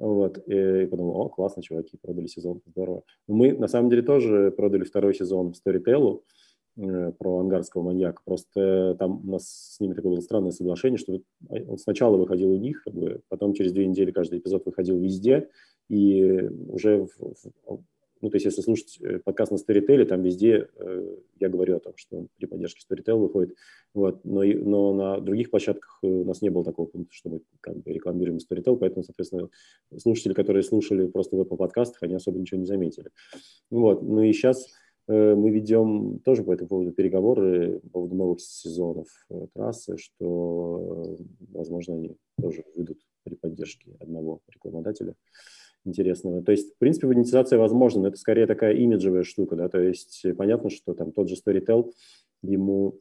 Вот, и подумал, о, классно, чуваки, продали сезон, здорово. Мы, на самом деле, тоже продали второй сезон Storytel э, про ангарского маньяка. Просто там у нас с ними такое было странное соглашение, что он сначала выходил у них, как бы, потом через две недели каждый эпизод выходил везде, и уже в, в, ну, то есть, если слушать э, подкаст на Storytel, там везде э, я говорю о том, что при поддержке Storytel выходит. Вот. Но, но на других площадках э, у нас не было такого пункта, что мы как бы рекламируем Storytel, поэтому, соответственно, слушатели, которые слушали просто в Apple подкастах, они особо ничего не заметили. Вот. Ну и сейчас мы ведем тоже по этому поводу переговоры по поводу новых сезонов трассы, что, возможно, они тоже выйдут при поддержке одного рекламодателя интересного. То есть, в принципе, монетизация возможна, но это скорее такая имиджевая штука, да, то есть понятно, что там тот же Storytel, ему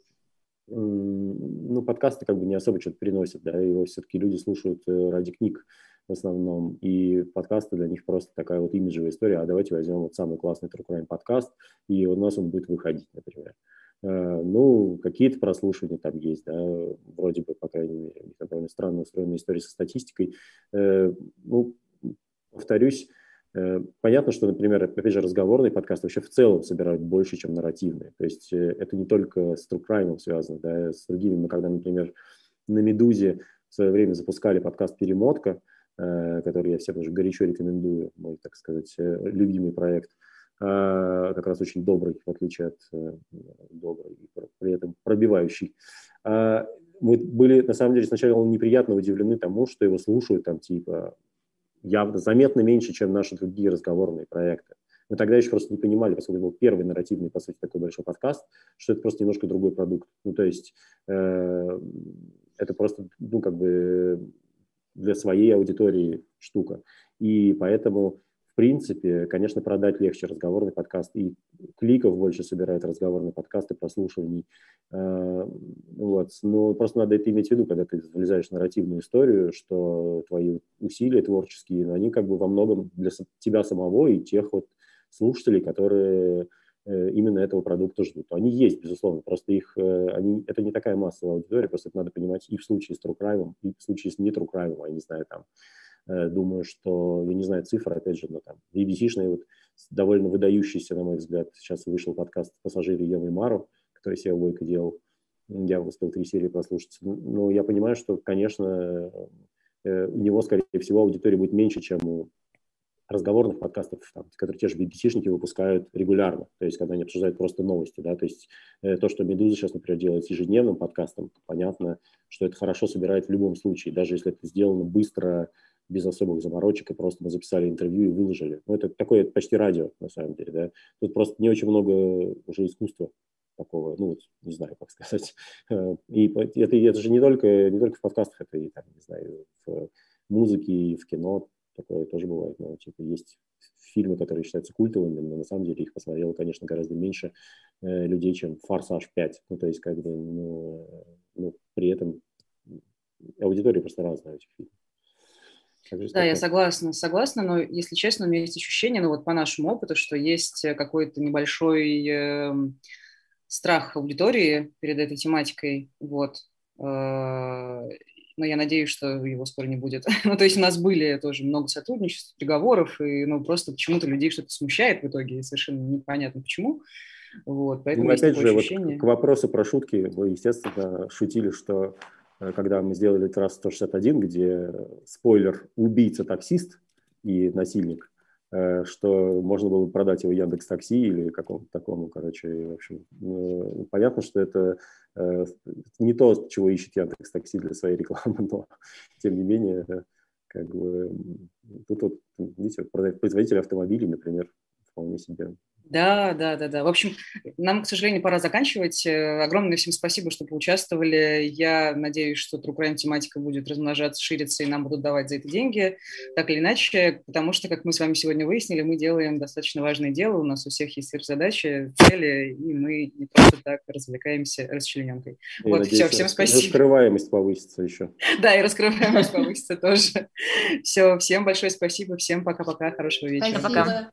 ну, подкасты как бы не особо что-то приносят, да, его все-таки люди слушают э, ради книг в основном, и подкасты для них просто такая вот имиджевая история, а давайте возьмем вот самый классный True Crime подкаст, и у нас он будет выходить, например. Э, ну, какие-то прослушивания там есть, да, вроде бы, по крайней мере, довольно странно устроена история со статистикой. Э, ну, повторюсь, Э, понятно, что, например, опять же, разговорный подкаст вообще в целом собирают больше, чем нарративные. То есть э, это не только с True Crime связано, да, с другими. Мы когда, например, на «Медузе» в свое время запускали подкаст «Перемотка», э, который я всем уже горячо рекомендую, мой, так сказать, любимый проект, как раз очень добрый, в отличие от добрый, при этом пробивающий. Мы были, на самом деле, сначала неприятно удивлены тому, что его слушают там типа явно заметно меньше, чем наши другие разговорные проекты. Мы тогда еще просто не понимали, поскольку это был первый нарративный, по сути, такой большой подкаст, что это просто немножко другой продукт. Ну, то есть э, это просто, ну, как бы для своей аудитории штука. И поэтому принципе, конечно, продать легче разговорный подкаст, и кликов больше собирает разговорный подкаст и прослушиваний. А, вот. Но просто надо это иметь в виду, когда ты влезаешь в нарративную историю, что твои усилия творческие, они как бы во многом для тебя самого и тех вот слушателей, которые э, именно этого продукта ждут. Они есть, безусловно, просто их, э, они, это не такая массовая аудитория, просто это надо понимать и в случае с True Crime, и в случае с не True Crime, я не знаю, там, Э, думаю, что, я не знаю цифры, опять же, но там BBC-шный вот довольно выдающийся, на мой взгляд, сейчас вышел подкаст «Пассажиры Евы Мару», который Сео Бойко делал. Я успел три серии прослушать. Но я понимаю, что, конечно, э, у него, скорее всего, аудитория будет меньше, чем у разговорных подкастов, там, которые те же BBC-шники выпускают регулярно, то есть когда они обсуждают просто новости, да, то есть э, то, что «Медуза» сейчас, например, делает с ежедневным подкастом, понятно, что это хорошо собирает в любом случае, даже если это сделано быстро, без особых заморочек, и просто мы записали интервью и выложили. Ну, это такое почти радио, на самом деле, да. Тут просто не очень много уже искусства такого, ну, вот, не знаю, как сказать. И это, это же не только, не только в подкастах, это и, там, не знаю, в музыке, и в кино такое тоже бывает. Ну, типа, есть фильмы, которые считаются культовыми, но на самом деле их посмотрело, конечно, гораздо меньше э, людей, чем «Форсаж 5». Ну, то есть, как бы, ну, ну при этом аудитория просто разная этих фильмов. Да, я согласна, согласна, но, если честно, у меня есть ощущение, ну вот по нашему опыту, что есть э, какой-то небольшой э, страх аудитории перед этой тематикой, вот. Э, но я надеюсь, что его скоро не будет. ну, то есть у нас были тоже много сотрудничеств, переговоров, и ну, просто почему-то людей что-то смущает в итоге, совершенно непонятно почему. Вот, поэтому ну, опять же, ощущение. вот к вопросу про шутки, вы, естественно, шутили, что когда мы сделали трасс 161, где спойлер убийца-таксист и насильник, э, что можно было продать его Яндекс Такси или какому-то такому, короче, в общем, ну, понятно, что это э, не то, чего ищет Яндекс Такси для своей рекламы, но тем не менее, как бы тут вот, видите, производители автомобилей, например, вполне себе да, да, да, да. В общем, нам, к сожалению, пора заканчивать. Э, огромное всем спасибо, что поучаствовали. Я надеюсь, что True Crime тематика будет размножаться, шириться, и нам будут давать за это деньги, так или иначе, потому что, как мы с вами сегодня выяснили, мы делаем достаточно важное дело, у нас у всех есть задачи, цели, и мы не просто так развлекаемся расчлененкой. И, вот, надеюсь, все, всем спасибо. Раскрываемость повысится еще. Да, и раскрываемость повысится тоже. Все, всем большое спасибо, всем пока-пока, хорошего вечера. Пока-пока.